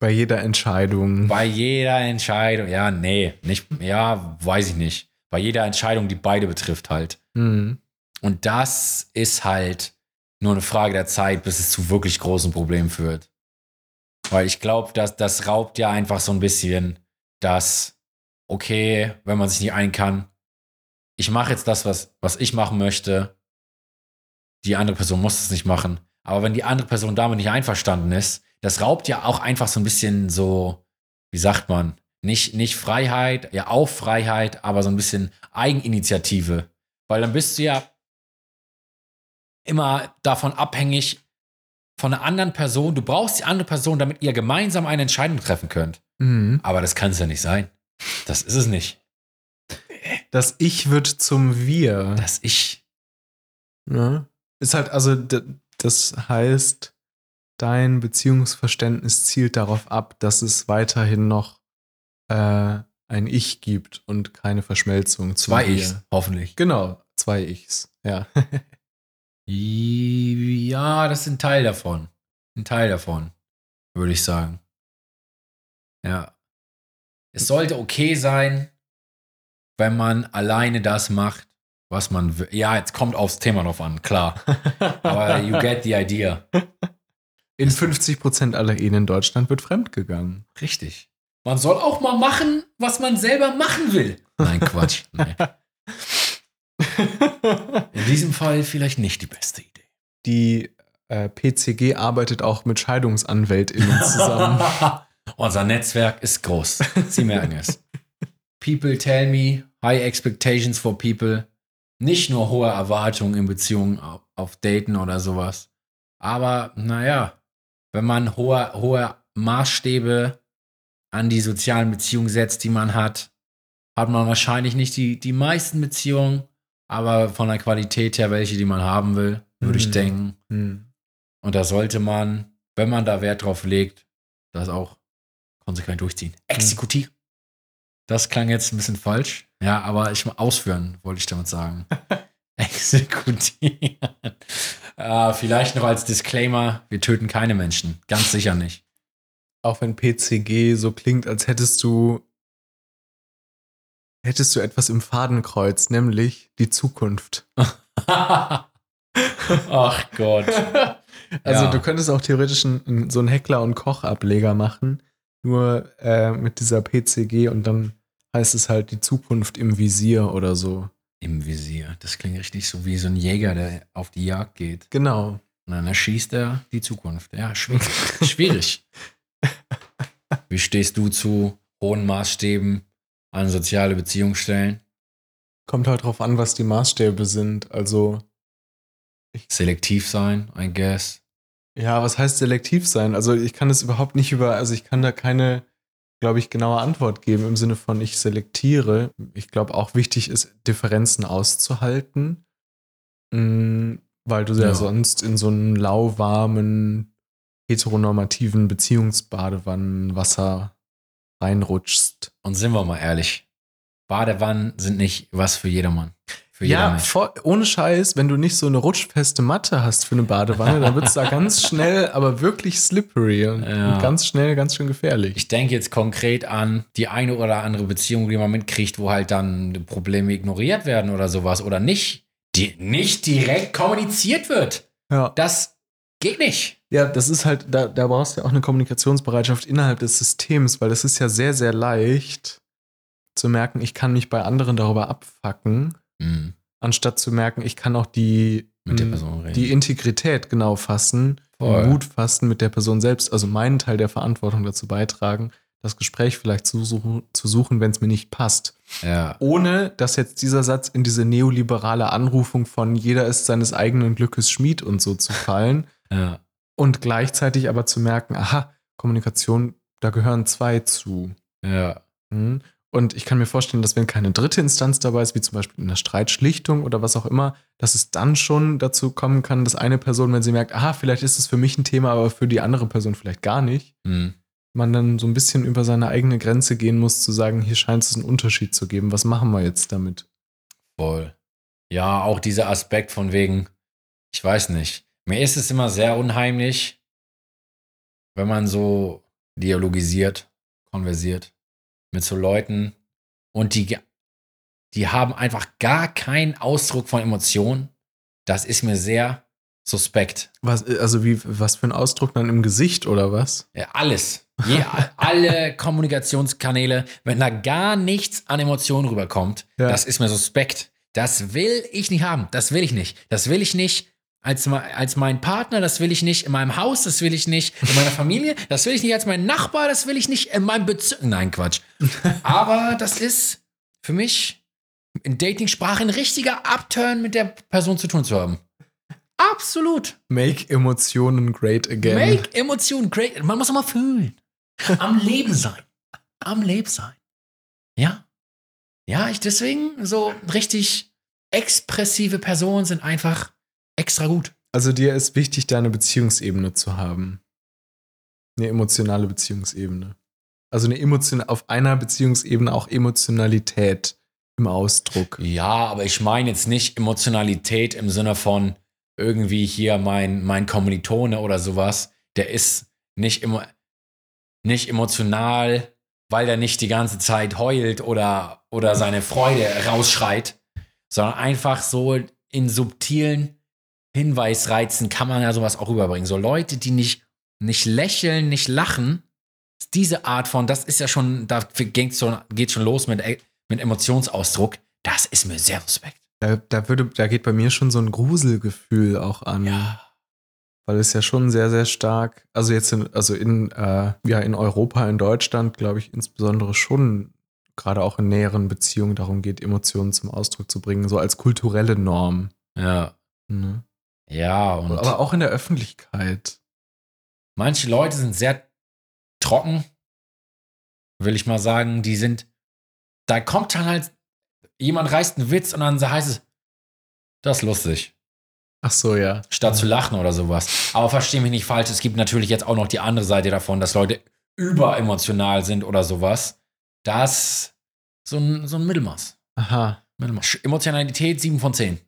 Bei jeder Entscheidung. bei jeder Entscheidung, ja, nee, nicht, ja, weiß ich nicht, bei jeder Entscheidung, die beide betrifft halt. Hm. Und das ist halt nur eine Frage der Zeit, bis es zu wirklich großen Problemen führt. Weil ich glaube, dass das raubt ja einfach so ein bisschen das, okay, wenn man sich nicht ein kann, ich mache jetzt das, was, was ich machen möchte. Die andere Person muss es nicht machen. Aber wenn die andere Person damit nicht einverstanden ist, das raubt ja auch einfach so ein bisschen so, wie sagt man, nicht, nicht Freiheit, ja auch Freiheit, aber so ein bisschen Eigeninitiative. Weil dann bist du ja immer davon abhängig von einer anderen Person. Du brauchst die andere Person, damit ihr gemeinsam eine Entscheidung treffen könnt. Hm. Aber das kann es ja nicht sein. Das ist es nicht. Das Ich wird zum Wir. Das ich. Ne? Ist halt, also, das heißt, dein Beziehungsverständnis zielt darauf ab, dass es weiterhin noch äh, ein Ich gibt und keine Verschmelzung. Zwei. Ichs, hoffentlich. Genau, zwei Ichs, ja. Ja, das ist ein Teil davon. Ein Teil davon. würde ich sagen. Ja. Es sollte okay sein, wenn man alleine das macht, was man will. Ja, jetzt kommt aufs Thema drauf an, klar. Aber you get the idea. In 50% aller Ehen in Deutschland wird fremdgegangen. Richtig. Man soll auch mal machen, was man selber machen will. Nein, Quatsch. Nee. In diesem Fall vielleicht nicht die beste Idee. Die äh, PCG arbeitet auch mit ScheidungsanwältInnen zusammen. Unser Netzwerk ist groß. Sie merken es. People tell me, high expectations for people. Nicht nur hohe Erwartungen in Beziehungen auf, Daten oder sowas. Aber naja, wenn man hohe, hohe Maßstäbe an die sozialen Beziehungen setzt, die man hat, hat man wahrscheinlich nicht die, die meisten Beziehungen, aber von der Qualität her welche, die man haben will, würde ich Mhm. denken. Hm. Und da sollte man, wenn man da Wert drauf legt, das auch konsequent durchziehen. Exekutieren. Das klang jetzt ein bisschen falsch. Ja, aber ich ausführen, wollte ich damit sagen. Exekutieren. äh, vielleicht noch als Disclaimer, wir töten keine Menschen. Ganz sicher nicht. Auch wenn PCG so klingt, als hättest du hättest du etwas im Fadenkreuz, nämlich die Zukunft. Ach Gott. Also Ja. du könntest auch theoretisch einen, so einen Heckler- und Kochableger machen, nur äh, mit dieser PCG und dann heißt es halt die Zukunft im Visier oder so. Im Visier. Das klingt richtig so wie so ein Jäger, der auf die Jagd geht. Genau. Und dann erschießt er die Zukunft. Ja, schwierig. schwierig. Wie stehst du zu hohen Maßstäben an soziale Beziehungsstellen? Kommt halt drauf an, was die Maßstäbe sind. Also, Selektiv sein, I guess. Ja, was heißt selektiv sein? Also ich kann es überhaupt nicht über, also ich kann da keine, glaube ich, genaue Antwort geben im Sinne von ich selektiere. Ich glaube auch wichtig ist, Differenzen auszuhalten, Mm, weil du ja, Ja. sonst in so einen lauwarmen, heteronormativen Beziehungsbadewannenwasser reinrutschst. Und sind wir mal ehrlich, Badewannen sind nicht was für jedermann. Ja, voll, ohne Scheiß, wenn du nicht so eine rutschfeste Matte hast für eine Badewanne, dann wird es da ganz schnell, aber wirklich slippery und, Ja. und ganz schnell, ganz schön gefährlich. Ich denke jetzt konkret an die eine oder andere Beziehung, die man mitkriegt, wo halt dann Probleme ignoriert werden oder sowas oder nicht, die nicht direkt kommuniziert wird. ja. Das geht nicht. ja, das ist halt, da, da brauchst du ja auch eine Kommunikationsbereitschaft innerhalb des Systems, weil das ist ja sehr, sehr leicht zu merken, ich kann mich bei anderen darüber abfacken, Mhm. anstatt zu merken, ich kann auch die, reden. die Integrität genau fassen, Voll. Mut fassen mit der Person selbst, also meinen Teil der Verantwortung dazu beitragen, das Gespräch vielleicht zu suchen, zu suchen wenn es mir nicht passt. ja. Ohne dass jetzt dieser Satz in diese neoliberale Anrufung von jeder ist seines eigenen Glückes Schmied und so zu fallen Ja. und gleichzeitig aber zu merken, aha, Kommunikation, da gehören zwei zu. Ja. Mhm. Und ich kann mir vorstellen, dass wenn keine dritte Instanz dabei ist, wie zum Beispiel in der Streitschlichtung oder was auch immer, dass es dann schon dazu kommen kann, dass eine Person, wenn sie merkt, aha, vielleicht ist es für mich ein Thema, aber für die andere Person vielleicht gar nicht, Mhm. man dann so ein bisschen über seine eigene Grenze gehen muss, zu sagen, hier scheint es einen Unterschied zu geben. Was machen wir jetzt damit? Voll. Ja, auch dieser Aspekt von wegen, ich weiß nicht. Mir ist es immer sehr unheimlich, wenn man so dialogisiert, konversiert mit so Leuten und die, die haben einfach gar keinen Ausdruck von Emotionen. Das ist mir sehr suspekt. Was, also wie, was für ein Ausdruck dann im Gesicht oder was? Ja, alles. Je, alle Kommunikationskanäle, wenn da gar nichts an Emotionen rüberkommt, Ja. das ist mir suspekt. Das will ich nicht haben. Das will ich nicht. Das will ich nicht als, als mein Partner, das will ich nicht in meinem Haus, das will ich nicht in meiner Familie, das will ich nicht als mein Nachbar, das will ich nicht in meinem Bezirk. Nein, Quatsch. Aber das ist für mich in Dating-Sprache ein richtiger Upturn mit der Person zu tun zu haben. Absolut. Make Emotionen great again. Make Emotionen great. Man muss immer fühlen. Am Leben sein. Am Leben sein. Ja. Ja, ich deswegen so richtig expressive Personen sind einfach extra gut. Also dir ist wichtig, da eine Beziehungsebene zu haben. Eine emotionale Beziehungsebene. Also eine emotion auf einer Beziehungsebene auch Emotionalität im Ausdruck. Ja, aber ich meine jetzt nicht Emotionalität im Sinne von irgendwie hier mein, mein Kommilitone oder sowas. Der ist nicht immer, nicht emotional, weil er nicht die ganze Zeit heult oder, oder seine Freude rausschreit, sondern einfach so in subtilen Hinweisreizen kann man ja sowas auch rüberbringen. So Leute, die nicht, nicht lächeln, nicht lachen, diese Art von, das ist ja schon, da geht schon, geht schon los mit, mit Emotionsausdruck. Das ist mir sehr suspekt. Da, da, würde, da geht bei mir schon so ein Gruselgefühl auch an. Ja. Weil es ja schon sehr, sehr stark, also jetzt in, also in, äh, ja, in Europa, in Deutschland, glaube ich, insbesondere schon gerade auch in näheren Beziehungen darum geht, Emotionen zum Ausdruck zu bringen, so als kulturelle Norm. Ja. Ne? Ja, und Aber auch in der Öffentlichkeit. manche Leute sind sehr trocken, will ich mal sagen. Die sind, da kommt dann halt, jemand reißt einen Witz und dann heißt es, das ist lustig. Ach so, ja. statt zu lachen oder sowas. Aber verstehe mich nicht falsch, es gibt natürlich jetzt auch noch die andere Seite davon, dass Leute überemotional sind oder sowas. Das so ein, so ein Mittelmaß. Aha. Mittelmaß. Emotionalität 7 von 10.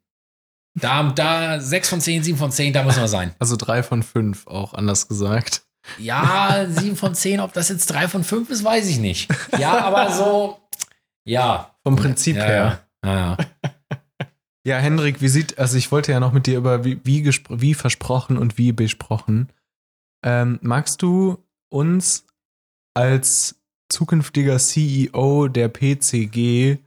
Da, da 6 von 10, 7 von 10, da müssen wir sein. Also drei von fünf, auch anders gesagt. Ja, 7 von 10, ob das jetzt 3 von 5 ist, weiß ich nicht. Ja, aber so, ja. Vom Prinzip ja, her. Ja, ja. Ja, Henrik, wie sieht, also ich wollte ja noch mit dir über wie, wie, wie versprochen und wie besprochen. Ähm, magst du uns als zukünftiger CEO der PCG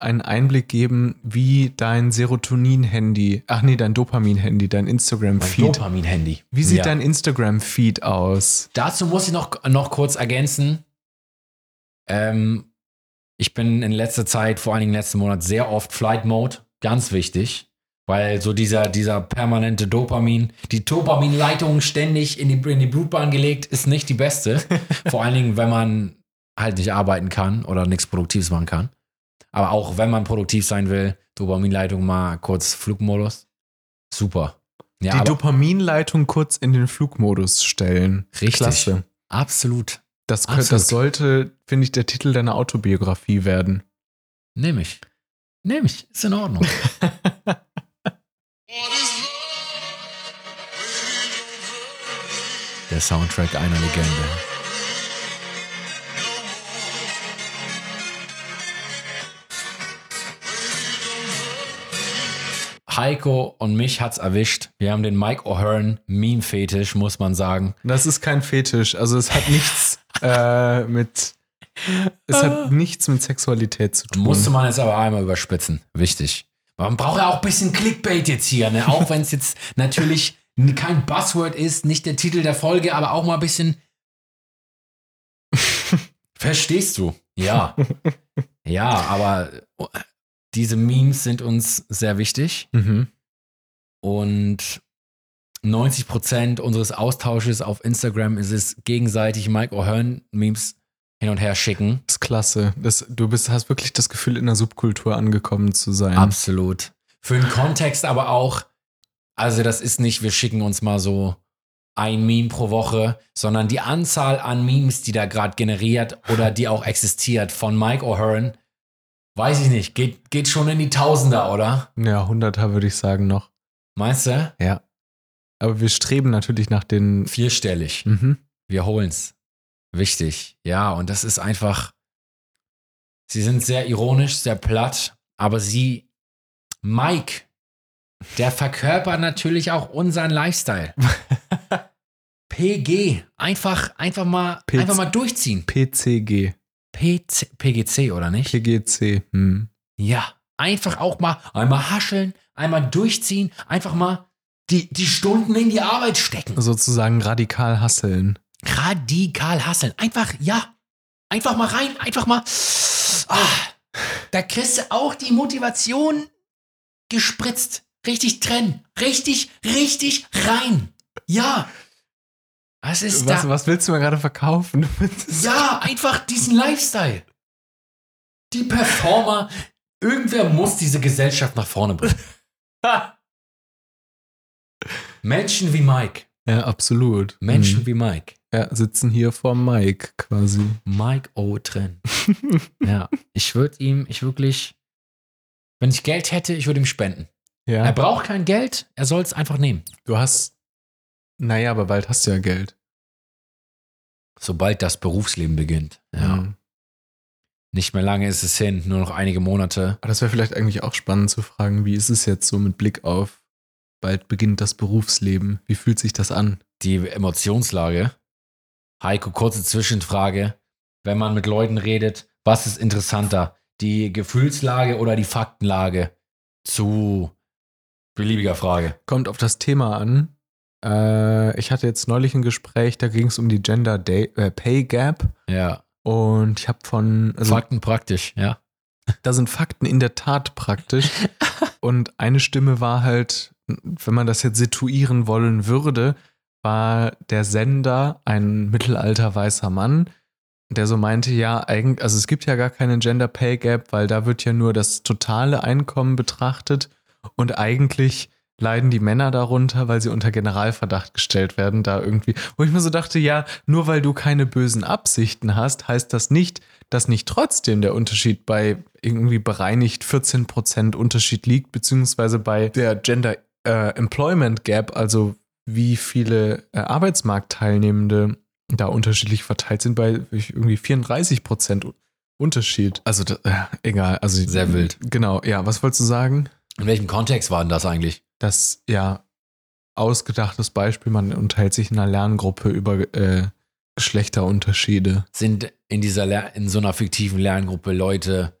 einen Einblick geben, wie dein Serotonin-Handy, ach nee, dein Dopamin-Handy, dein Mein Instagram-Feed, Dopamin-Handy. wie sieht ja. dein Instagram-Feed aus? Dazu muss ich noch, noch kurz ergänzen. Ähm, ich bin in letzter Zeit, vor allen Dingen letzten Monat, sehr oft Flight Mode. Ganz wichtig. Weil so dieser, dieser permanente Dopamin, die Dopaminleitung ständig in die, in die Blutbahn gelegt, ist nicht die beste. vor allen Dingen, wenn man halt nicht arbeiten kann oder nichts Produktives machen kann. Aber auch wenn man produktiv sein will, Dopaminleitung mal kurz Flugmodus. Super. Ja, Die Dopaminleitung kurz in den Flugmodus stellen. Richtig. Klasse. absolut. Das, kö- Absolut. das sollte, finde ich, der Titel deiner Autobiografie werden. Nehme ich. Nehme ich. Ist in Ordnung. Der Soundtrack einer Legende. Heiko und mich hat's erwischt. Wir haben den Mike O'Hearn Meme-Fetisch, muss man sagen. Das ist kein Fetisch. Also es hat nichts äh, mit. Es hat nichts mit Sexualität zu tun. Musste man jetzt aber einmal überspitzen. Wichtig. Man braucht ja auch ein bisschen Clickbait jetzt hier, ne? Auch wenn es jetzt natürlich kein Buzzword ist, nicht der Titel der Folge, aber auch mal ein bisschen. Verstehst du? Ja. Ja, aber diese Memes sind uns sehr wichtig Mhm. und 90% unseres Austausches auf Instagram ist es gegenseitig Mike O'Hearn Memes hin und her schicken. Das ist klasse. Das, du bist, hast wirklich das Gefühl, in der Subkultur angekommen zu sein. Absolut. Für den Kontext aber auch, also das ist nicht, wir schicken uns mal so ein Meme pro Woche, sondern die Anzahl an Memes, die da gerade generiert oder die auch existiert von Mike O'Hearn, weiß ich nicht, geht, geht schon in die Tausender, oder? Ja, Hunderter würde ich sagen noch. Meinst du? Ja. Aber wir streben natürlich nach den. Vierstellig. Mhm. Wir holen's. Wichtig. Ja, und das ist einfach, sie sind sehr ironisch, sehr platt, aber sie, Mike, der verkörpert natürlich auch unseren Lifestyle. PG, einfach, einfach mal, einfach mal durchziehen. PCG. PC, PGC, oder nicht? PGC. Hm. Ja, einfach auch mal einmal hascheln, einmal durchziehen, einfach mal die, die Stunden in die Arbeit stecken. Sozusagen radikal hasseln. radikal hasseln. Einfach, ja, einfach mal rein, einfach mal. Ah, da kriegst du auch die Motivation gespritzt. Richtig trennen. Richtig, richtig rein. Ja. Was ist Was, da? was willst du mir gerade verkaufen? Ja, einfach diesen Lifestyle. Die Performer. Irgendwer muss diese Gesellschaft nach vorne bringen. Menschen wie Mike. Ja, absolut. Menschen Hm. wie Mike. Ja, sitzen hier vor Mike quasi. Mike O. Trenn. ja, ich würde ihm, ich wirklich, wenn ich Geld hätte, ich würde ihm spenden. Er Ja, braucht kein Geld, er soll es einfach nehmen. du hast. Naja, aber bald hast du ja Geld. Sobald das Berufsleben beginnt. Ja. Mhm. Nicht mehr lange ist es hin, nur noch einige Monate. Aber das wäre vielleicht eigentlich auch spannend zu fragen, wie ist es jetzt so mit Blick auf, bald beginnt das Berufsleben. Wie fühlt sich das an? Die Emotionslage. Heiko, kurze Zwischenfrage. Wenn man mit Leuten redet, was ist interessanter? Die Gefühlslage oder die Faktenlage? Zu beliebiger Frage. Kommt auf das Thema an. Äh, ich hatte jetzt neulich ein Gespräch, da ging es um die Gender Day, äh, Pay Gap. Ja. Und ich habe von. Also, Fakten praktisch, ja. da sind Fakten in der Tat praktisch. Und eine Stimme war halt, wenn man das jetzt situieren wollen würde, war der Sender ein mittelalter weißer Mann, der so meinte, ja, eigentlich, also es gibt ja gar keine Gender Pay Gap, weil da wird ja nur das totale Einkommen betrachtet und eigentlich leiden die Männer darunter, weil sie unter Generalverdacht gestellt werden, da irgendwie, wo ich mir so dachte, ja, nur weil du keine bösen Absichten hast, heißt das nicht, dass nicht trotzdem der Unterschied bei irgendwie bereinigt 14% Unterschied liegt, beziehungsweise bei der Gender äh, Employment Gap, also wie viele äh, Arbeitsmarktteilnehmende da unterschiedlich verteilt sind, bei irgendwie 34% Unterschied. Also, äh, egal. Also, Sehr wild. Genau, ja. Was wolltest du sagen? In welchem Kontext war denn das eigentlich? Das, ja, ausgedachtes Beispiel, man unterhält sich in einer Lerngruppe über äh, Geschlechterunterschiede. Sind in dieser Ler in so einer fiktiven Lerngruppe Leute,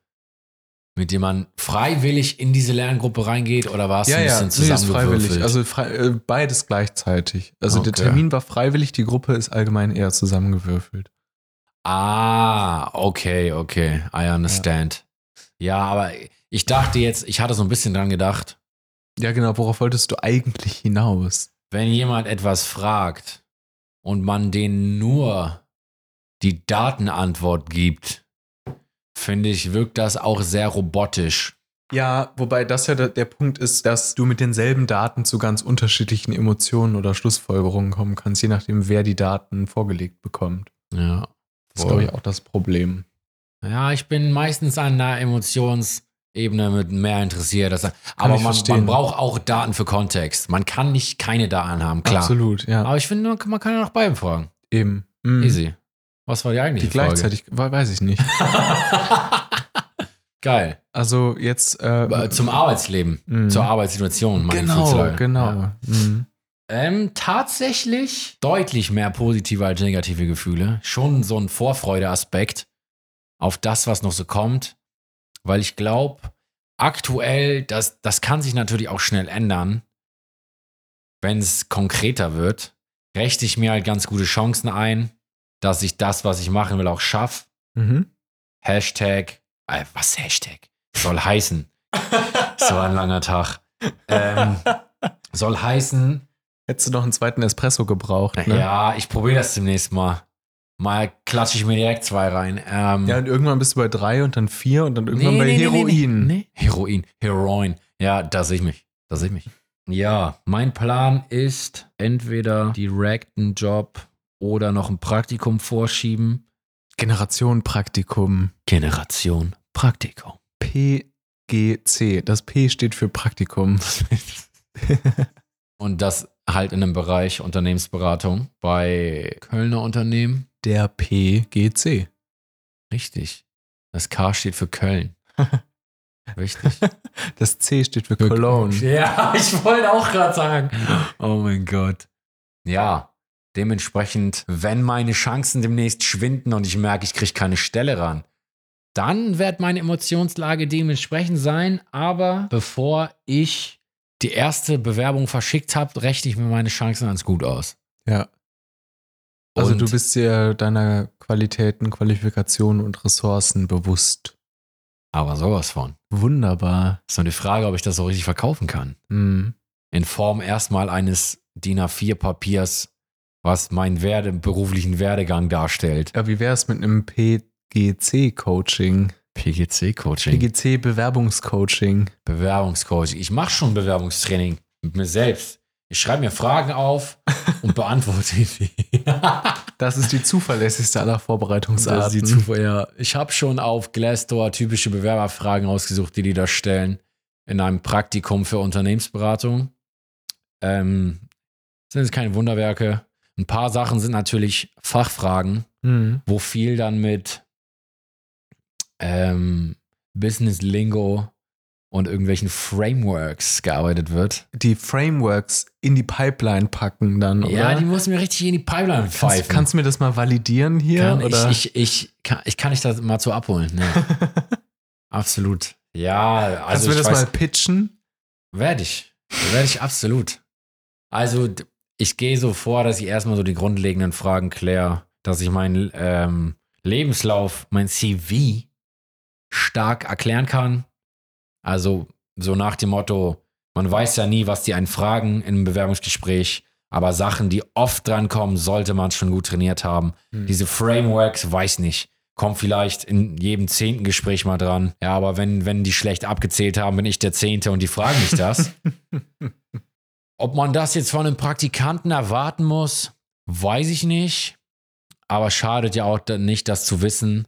mit denen man freiwillig in diese Lerngruppe reingeht oder war es ein bisschen nee, ist zusammengewürfelt? freiwillig. Also frei, äh, beides gleichzeitig. Also der Okay. Termin war freiwillig, die Gruppe ist allgemein eher zusammengewürfelt. Ah, okay, okay. I understand. Ja. aber ich dachte jetzt, ich hatte so ein bisschen dran gedacht, Ja, genau, worauf wolltest du eigentlich hinaus? wenn jemand etwas fragt und man denen nur die Datenantwort gibt, finde ich, wirkt das auch sehr robotisch. Ja, wobei das ja der, der Punkt ist, dass du mit denselben Daten zu ganz unterschiedlichen Emotionen oder Schlussfolgerungen kommen kannst, je nachdem, wer die Daten vorgelegt bekommt. Ja. Das ist, glaube ich, auch das Problem. Ja, ich bin meistens an einer Emotionsebene mit mehr interessiert. Das, aber man, man braucht auch Daten für Kontext. Man kann nicht keine Daten haben, klar. Absolut, ja. Aber ich finde, man kann- ja nach beiden fragen. Eben. Mhm. Easy. Was war die eigentliche Die gleichzeitig, we- weiß ich nicht. Frage? Geil. Also jetzt äh, Aber Zum Arbeitsleben, Mhm. zur Arbeitssituation. meine Genau, genau. Ja. Mhm. Ähm, tatsächlich deutlich mehr positive als negative Gefühle. Schon so ein Vorfreudeaspekt auf das, was noch so kommt. Weil ich glaube, aktuell, das, das kann sich natürlich auch schnell ändern, wenn es konkreter wird. Rechte ich mir halt ganz gute Chancen ein, dass ich das, was ich machen will, auch schaffe. Mhm. Hashtag, äh, was Hashtag? Soll heißen. so ein langer Tag. Ähm, soll heißen, Hättest du noch einen zweiten Espresso gebraucht, ne? ja, ich probiere das demnächst mal. Mal klatsche ich mir direkt zwei rein. Ähm, Ja, und irgendwann bist du bei drei und dann vier und dann irgendwann bei Heroin. Nee, nee. Heroin, Heroin. Ja, da sehe ich mich. Da sehe ich mich. Ja, mein Plan ist entweder direkt einen Job oder noch ein Praktikum vorschieben. Generation Praktikum. Generation Praktikum. PGC. Das P steht für Praktikum. Und das halt in einem Bereich Unternehmensberatung bei Kölner Unternehmen. Der PGC. Richtig. Das K steht für Köln. Richtig. Das C steht für Cologne. Ja, ich wollte auch gerade sagen. Oh mein Gott. Ja, dementsprechend, wenn meine Chancen demnächst schwinden und ich merke, ich kriege keine Stelle ran, dann wird meine Emotionslage dementsprechend sein. Aber bevor ich die erste Bewerbung verschickt habe, rechne ich mir meine Chancen ganz gut aus. Ja. Also Und- du bist dir deiner Qualitäten, Qualifikationen und Ressourcen bewusst. Aber sowas von. Wunderbar. Ist nur die Frage, ob ich das so richtig verkaufen kann. Hm. in Form erstmal eines DIN A4-Papiers, was meinen Werde, beruflichen Werdegang darstellt. Ja, wie wäre es mit einem PGC-Coaching? PGC-Coaching, PGC-Bewerbungscoaching. Bewerbungscoaching. Ich mache schon Bewerbungstraining mit mir selbst. Ich schreibe mir Fragen auf und beantworte die. Das ist die zuverlässigste aller Vorbereitungsarten. Das ist die Zufall, ja. Ich habe schon auf Glassdoor typische Bewerberfragen ausgesucht, die die da stellen. In einem Praktikum für Unternehmensberatung. Ähm, sind jetzt keine Wunderwerke. Ein paar Sachen sind natürlich Fachfragen, Mhm. wo viel dann mit ähm, Business Lingo und irgendwelchen Frameworks gearbeitet wird. Die Frameworks in die Pipeline packen dann, oder? Ja, die muss mir richtig in die Pipeline kannst, pfeifen. kannst du mir das mal validieren hier? kann oder? ich, ich, ich, kann, ich kann dich da mal zu abholen. Ne? absolut. Ja, kannst also du mir das weiß, mal pitchen? Werde ich. Werde ich absolut. Also, ich gehe so vor, dass ich erstmal so die grundlegenden Fragen kläre, dass ich meinen ähm, Lebenslauf, mein CV stark erklären kann. Also, so nach dem Motto, man weiß ja nie, was die einen fragen in einem Bewerbungsgespräch, aber Sachen, die oft dran kommen, sollte man schon gut trainiert haben. Hm. Diese Frameworks, weiß nicht. Kommt vielleicht in jedem zehnten Gespräch mal dran. Ja, aber wenn, wenn die schlecht abgezählt haben, bin ich der Zehnte und die fragen mich das. Ob man das jetzt von einem Praktikanten erwarten muss, weiß ich nicht. Aber schadet ja auch nicht, das zu wissen,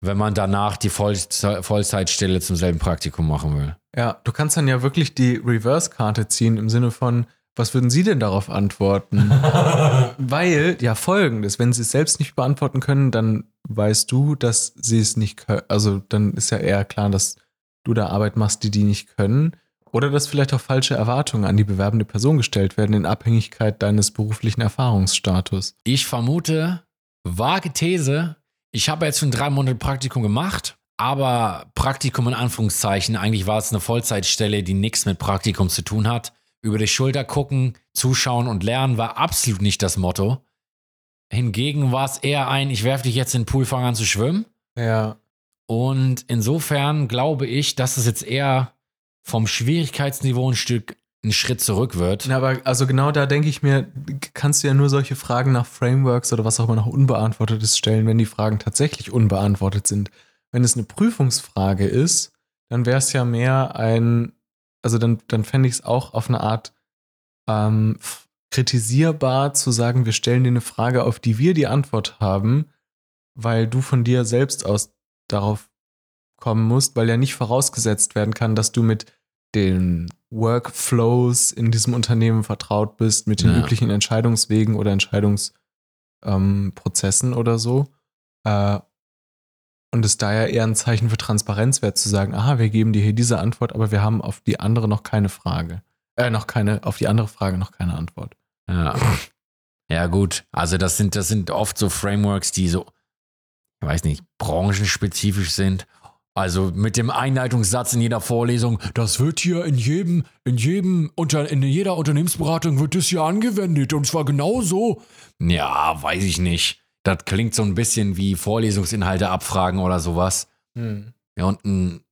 wenn man danach die Vollze- Vollzeitstelle zum selben Praktikum machen will. Ja, du kannst dann ja wirklich die Reverse-Karte ziehen im Sinne von, was würden Sie denn darauf antworten? Weil, ja, folgendes, wenn Sie es selbst nicht beantworten können, dann weißt du, dass Sie es nicht können. Also dann ist ja eher klar, dass du da Arbeit machst, die die nicht können. Oder dass vielleicht auch falsche Erwartungen an die bewerbende Person gestellt werden in Abhängigkeit deines beruflichen Erfahrungsstatus. Ich vermute, vage These, ich habe jetzt schon drei Monate Praktikum gemacht, aber Praktikum in Anführungszeichen, eigentlich war es eine Vollzeitstelle, die nichts mit Praktikum zu tun hat. Über die Schulter gucken, zuschauen und lernen war absolut nicht das Motto. Hingegen war es eher ein, ich werfe dich jetzt in den Pool, fang an zu schwimmen. Ja. Und insofern glaube ich, dass es jetzt eher vom Schwierigkeitsniveau ein Stück ein Schritt zurück wird. Na, aber also genau da denke ich mir, kannst du ja nur solche Fragen nach Frameworks oder was auch immer noch unbeantwortetes stellen, wenn die Fragen tatsächlich unbeantwortet sind. Wenn es eine Prüfungsfrage ist, dann wäre es ja mehr ein, also dann, dann fände ich es auch auf eine Art ähm, kritisierbar zu sagen, wir stellen dir eine Frage, auf die wir die Antwort haben, weil du von dir selbst aus darauf kommen musst, weil ja nicht vorausgesetzt werden kann, dass du mit den Workflows in diesem Unternehmen vertraut bist, mit den Ja. üblichen Entscheidungswegen oder Entscheidungsprozessen ähm, oder so. Äh, und es da ja eher ein Zeichen für Transparenz wäre, zu sagen, aha, wir geben dir hier diese Antwort, aber wir haben auf die andere noch keine Frage. Äh, noch keine, auf die andere Frage noch keine Antwort. Ja. Ja, gut. Also, das sind, das sind oft so Frameworks, die so, ich weiß nicht, branchenspezifisch sind. Also mit dem Einleitungssatz in jeder Vorlesung, das wird hier in jedem, in jedem, unter, in jeder Unternehmensberatung wird das hier angewendet und zwar genauso. Ja, weiß ich nicht. Das klingt so ein bisschen wie Vorlesungsinhalte abfragen oder sowas. Hm. Ja, und ein,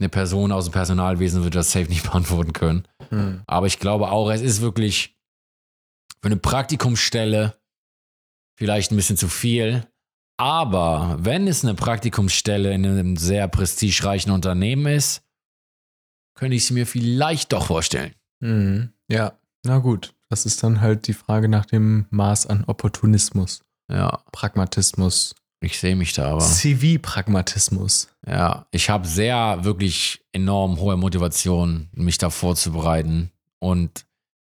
eine Person aus dem Personalwesen wird das safe nicht beantworten können. Hm. Aber ich glaube auch, es ist wirklich für eine Praktikumsstelle vielleicht ein bisschen zu viel. Aber wenn es eine Praktikumsstelle in einem sehr prestigereichen Unternehmen ist, könnte ich es mir vielleicht doch vorstellen. Hm. Ja, na gut. Das ist dann halt die Frage nach dem Maß an Opportunismus, Ja, Pragmatismus, ich sehe mich da aber. CV-Pragmatismus. Ja, ich habe sehr, wirklich enorm hohe Motivation, mich da vorzubereiten und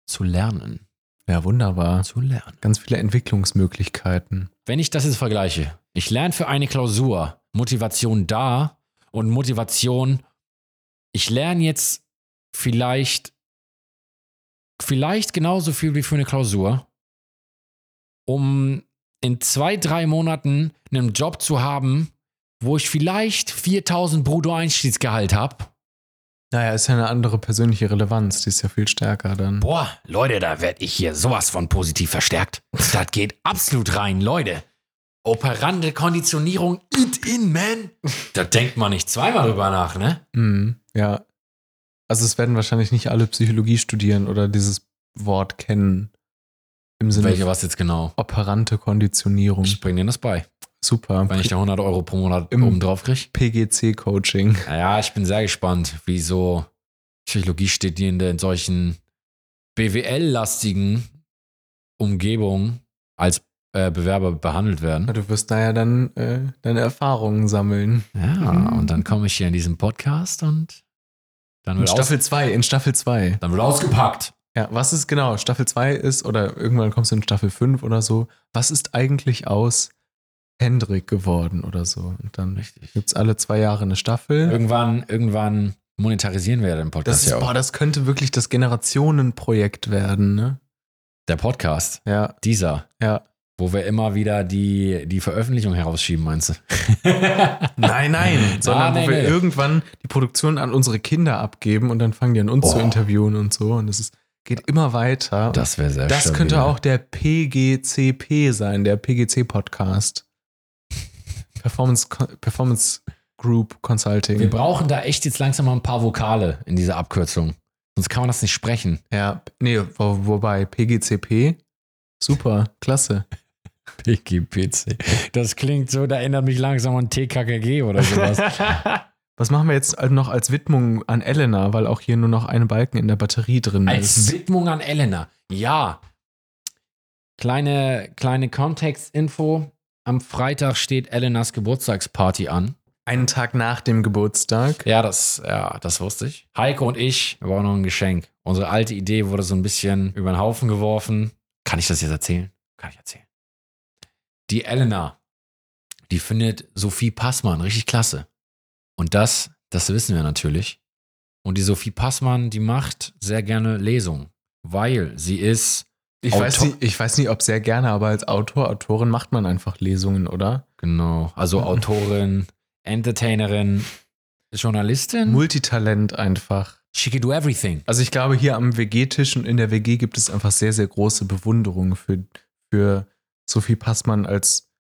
zu lernen. Ja, wunderbar. Zu lernen. Ganz viele Entwicklungsmöglichkeiten. Wenn ich das jetzt vergleiche, ich lerne für eine Klausur Motivation da und Motivation, ich lerne jetzt vielleicht, vielleicht genauso viel wie für eine Klausur, um in zwei, drei Monaten einen Job zu haben, wo ich vielleicht 4000 Brutto-Einstiegsgehalt habe. Naja, ist ja eine andere persönliche Relevanz. Die ist ja viel stärker dann. Boah, Leute, da werde ich hier sowas von positiv verstärkt. Das geht absolut rein, Leute. Operante Konditionierung, it in, man. Da denkt man nicht zweimal drüber nach, ne? Mhm, ja. Also es werden wahrscheinlich nicht alle Psychologie studieren oder dieses Wort kennen. Im Sinne Welche was jetzt genau? operante Konditionierung. Ich bring dir das bei, Super. wenn ich da 100 Euro pro Monat Im- oben drauf kriege. PGC-Coaching. Naja, ich bin sehr gespannt, wie so Psychologiestudierende in solchen BWL-lastigen Umgebungen als äh, Bewerber behandelt werden. Du wirst da ja dann äh, deine Erfahrungen sammeln. Ja, Mhm. und dann komme ich hier in diesen Podcast und dann In wird, aus, Staffel 2, in Staffel 2. dann wird ausgepackt. Ja, was ist genau? Staffel 2 ist, oder irgendwann kommst du in Staffel 5 oder so. Was ist eigentlich aus Hendrik geworden oder so. Und dann gibt es alle zwei Jahre eine Staffel. Irgendwann, irgendwann monetarisieren wir ja den Podcast Das, ist, ja auch. boah, das könnte wirklich das Generationenprojekt werden, ne? Der Podcast, Ja, dieser, ja. wo wir immer wieder die, die Veröffentlichung herausschieben, meinst du? Nein, nein, sondern Ah, nee, wo wir nee. irgendwann die Produktion an unsere Kinder abgeben und dann fangen die an uns Oh. zu interviewen und so. Und es ist, geht immer weiter. Das wäre sehr Das stabil. könnte auch der PGCP sein, der PGC-Podcast. Performance, Performance Group Consulting. Wir brauchen da echt jetzt langsam mal ein paar Vokale in dieser Abkürzung. Sonst kann man das nicht sprechen. ja, nee, wo, wobei PGCP, super, klasse. PGPC. Das klingt so, da erinnert mich langsam an TKKG oder sowas. Was machen wir jetzt noch als Widmung an Elena, weil auch hier nur noch ein Balken in der Batterie drin Als ist? Widmung an Elena. Ja. Kleine, kleine Kontextinfo. Am Freitag steht Elenas Geburtstagsparty an. Einen Tag nach dem Geburtstag. Ja, das, ja, das wusste ich. Heike und ich, wir brauchen noch ein Geschenk. Unsere alte Idee wurde so ein bisschen über den Haufen geworfen. Kann ich das jetzt erzählen? Kann ich erzählen. Die Elena, die findet Sophie Passmann richtig klasse. Und das, das wissen wir natürlich. Und die Sophie Passmann, die macht sehr gerne Lesungen, weil sie ist, Ich Autor- weiß, nicht, ich weiß nicht, ob sehr gerne, aber als Autor, Autorin macht man einfach Lesungen, oder? genau, also Autorin, Entertainerin, Journalistin. Multitalent einfach. She can do everything. Also ich glaube, hier am WG-Tisch und in der WG gibt es einfach sehr, sehr große Bewunderung für, für Sophie Passmann als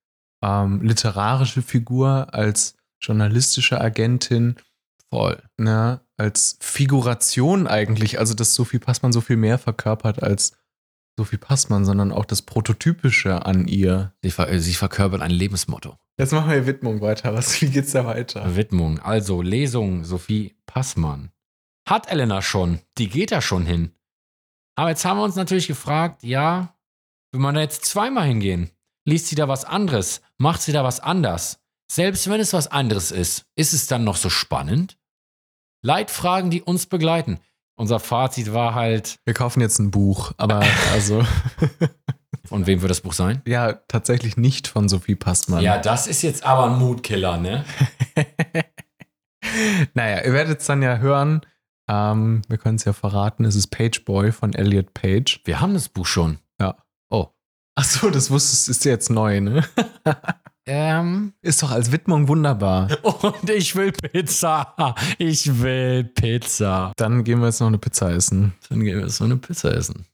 ähm, literarische Figur, als journalistische Agentin, Voll. ne, als Figuration eigentlich. Also, dass Sophie Passmann so viel mehr verkörpert als Sophie Passmann, sondern auch das Prototypische an ihr. Sie, ver sie verkörpert ein Lebensmotto. Jetzt machen wir Widmung weiter. Was, wie geht's da weiter? Widmung. Also Lesung Sophie Passmann. Hat Elena schon. Die geht da schon hin. Aber jetzt haben wir uns natürlich gefragt, ja, will man da jetzt zweimal hingehen? Liest sie da was anderes? Macht sie da was anders? Selbst wenn es was anderes ist, ist es dann noch so spannend? Leitfragen, die uns begleiten. Unser Fazit war halt, Wir kaufen jetzt ein Buch, aber also, von wem wird das Buch sein? ja, tatsächlich nicht von Sophie Passmann. Ja, das ist jetzt aber ein Mutkiller, ne? Naja, ihr werdet es dann ja hören. Ähm, wir können es ja verraten. Es ist Page Boy von Elliot Page. Wir haben das Buch schon. Ach so, das wusstest ist jetzt neu, ne? Ähm, Ist doch als Widmung wunderbar. Und ich will Pizza. Ich will Pizza. Dann gehen wir jetzt noch eine Pizza essen. Dann gehen wir so eine Pizza essen.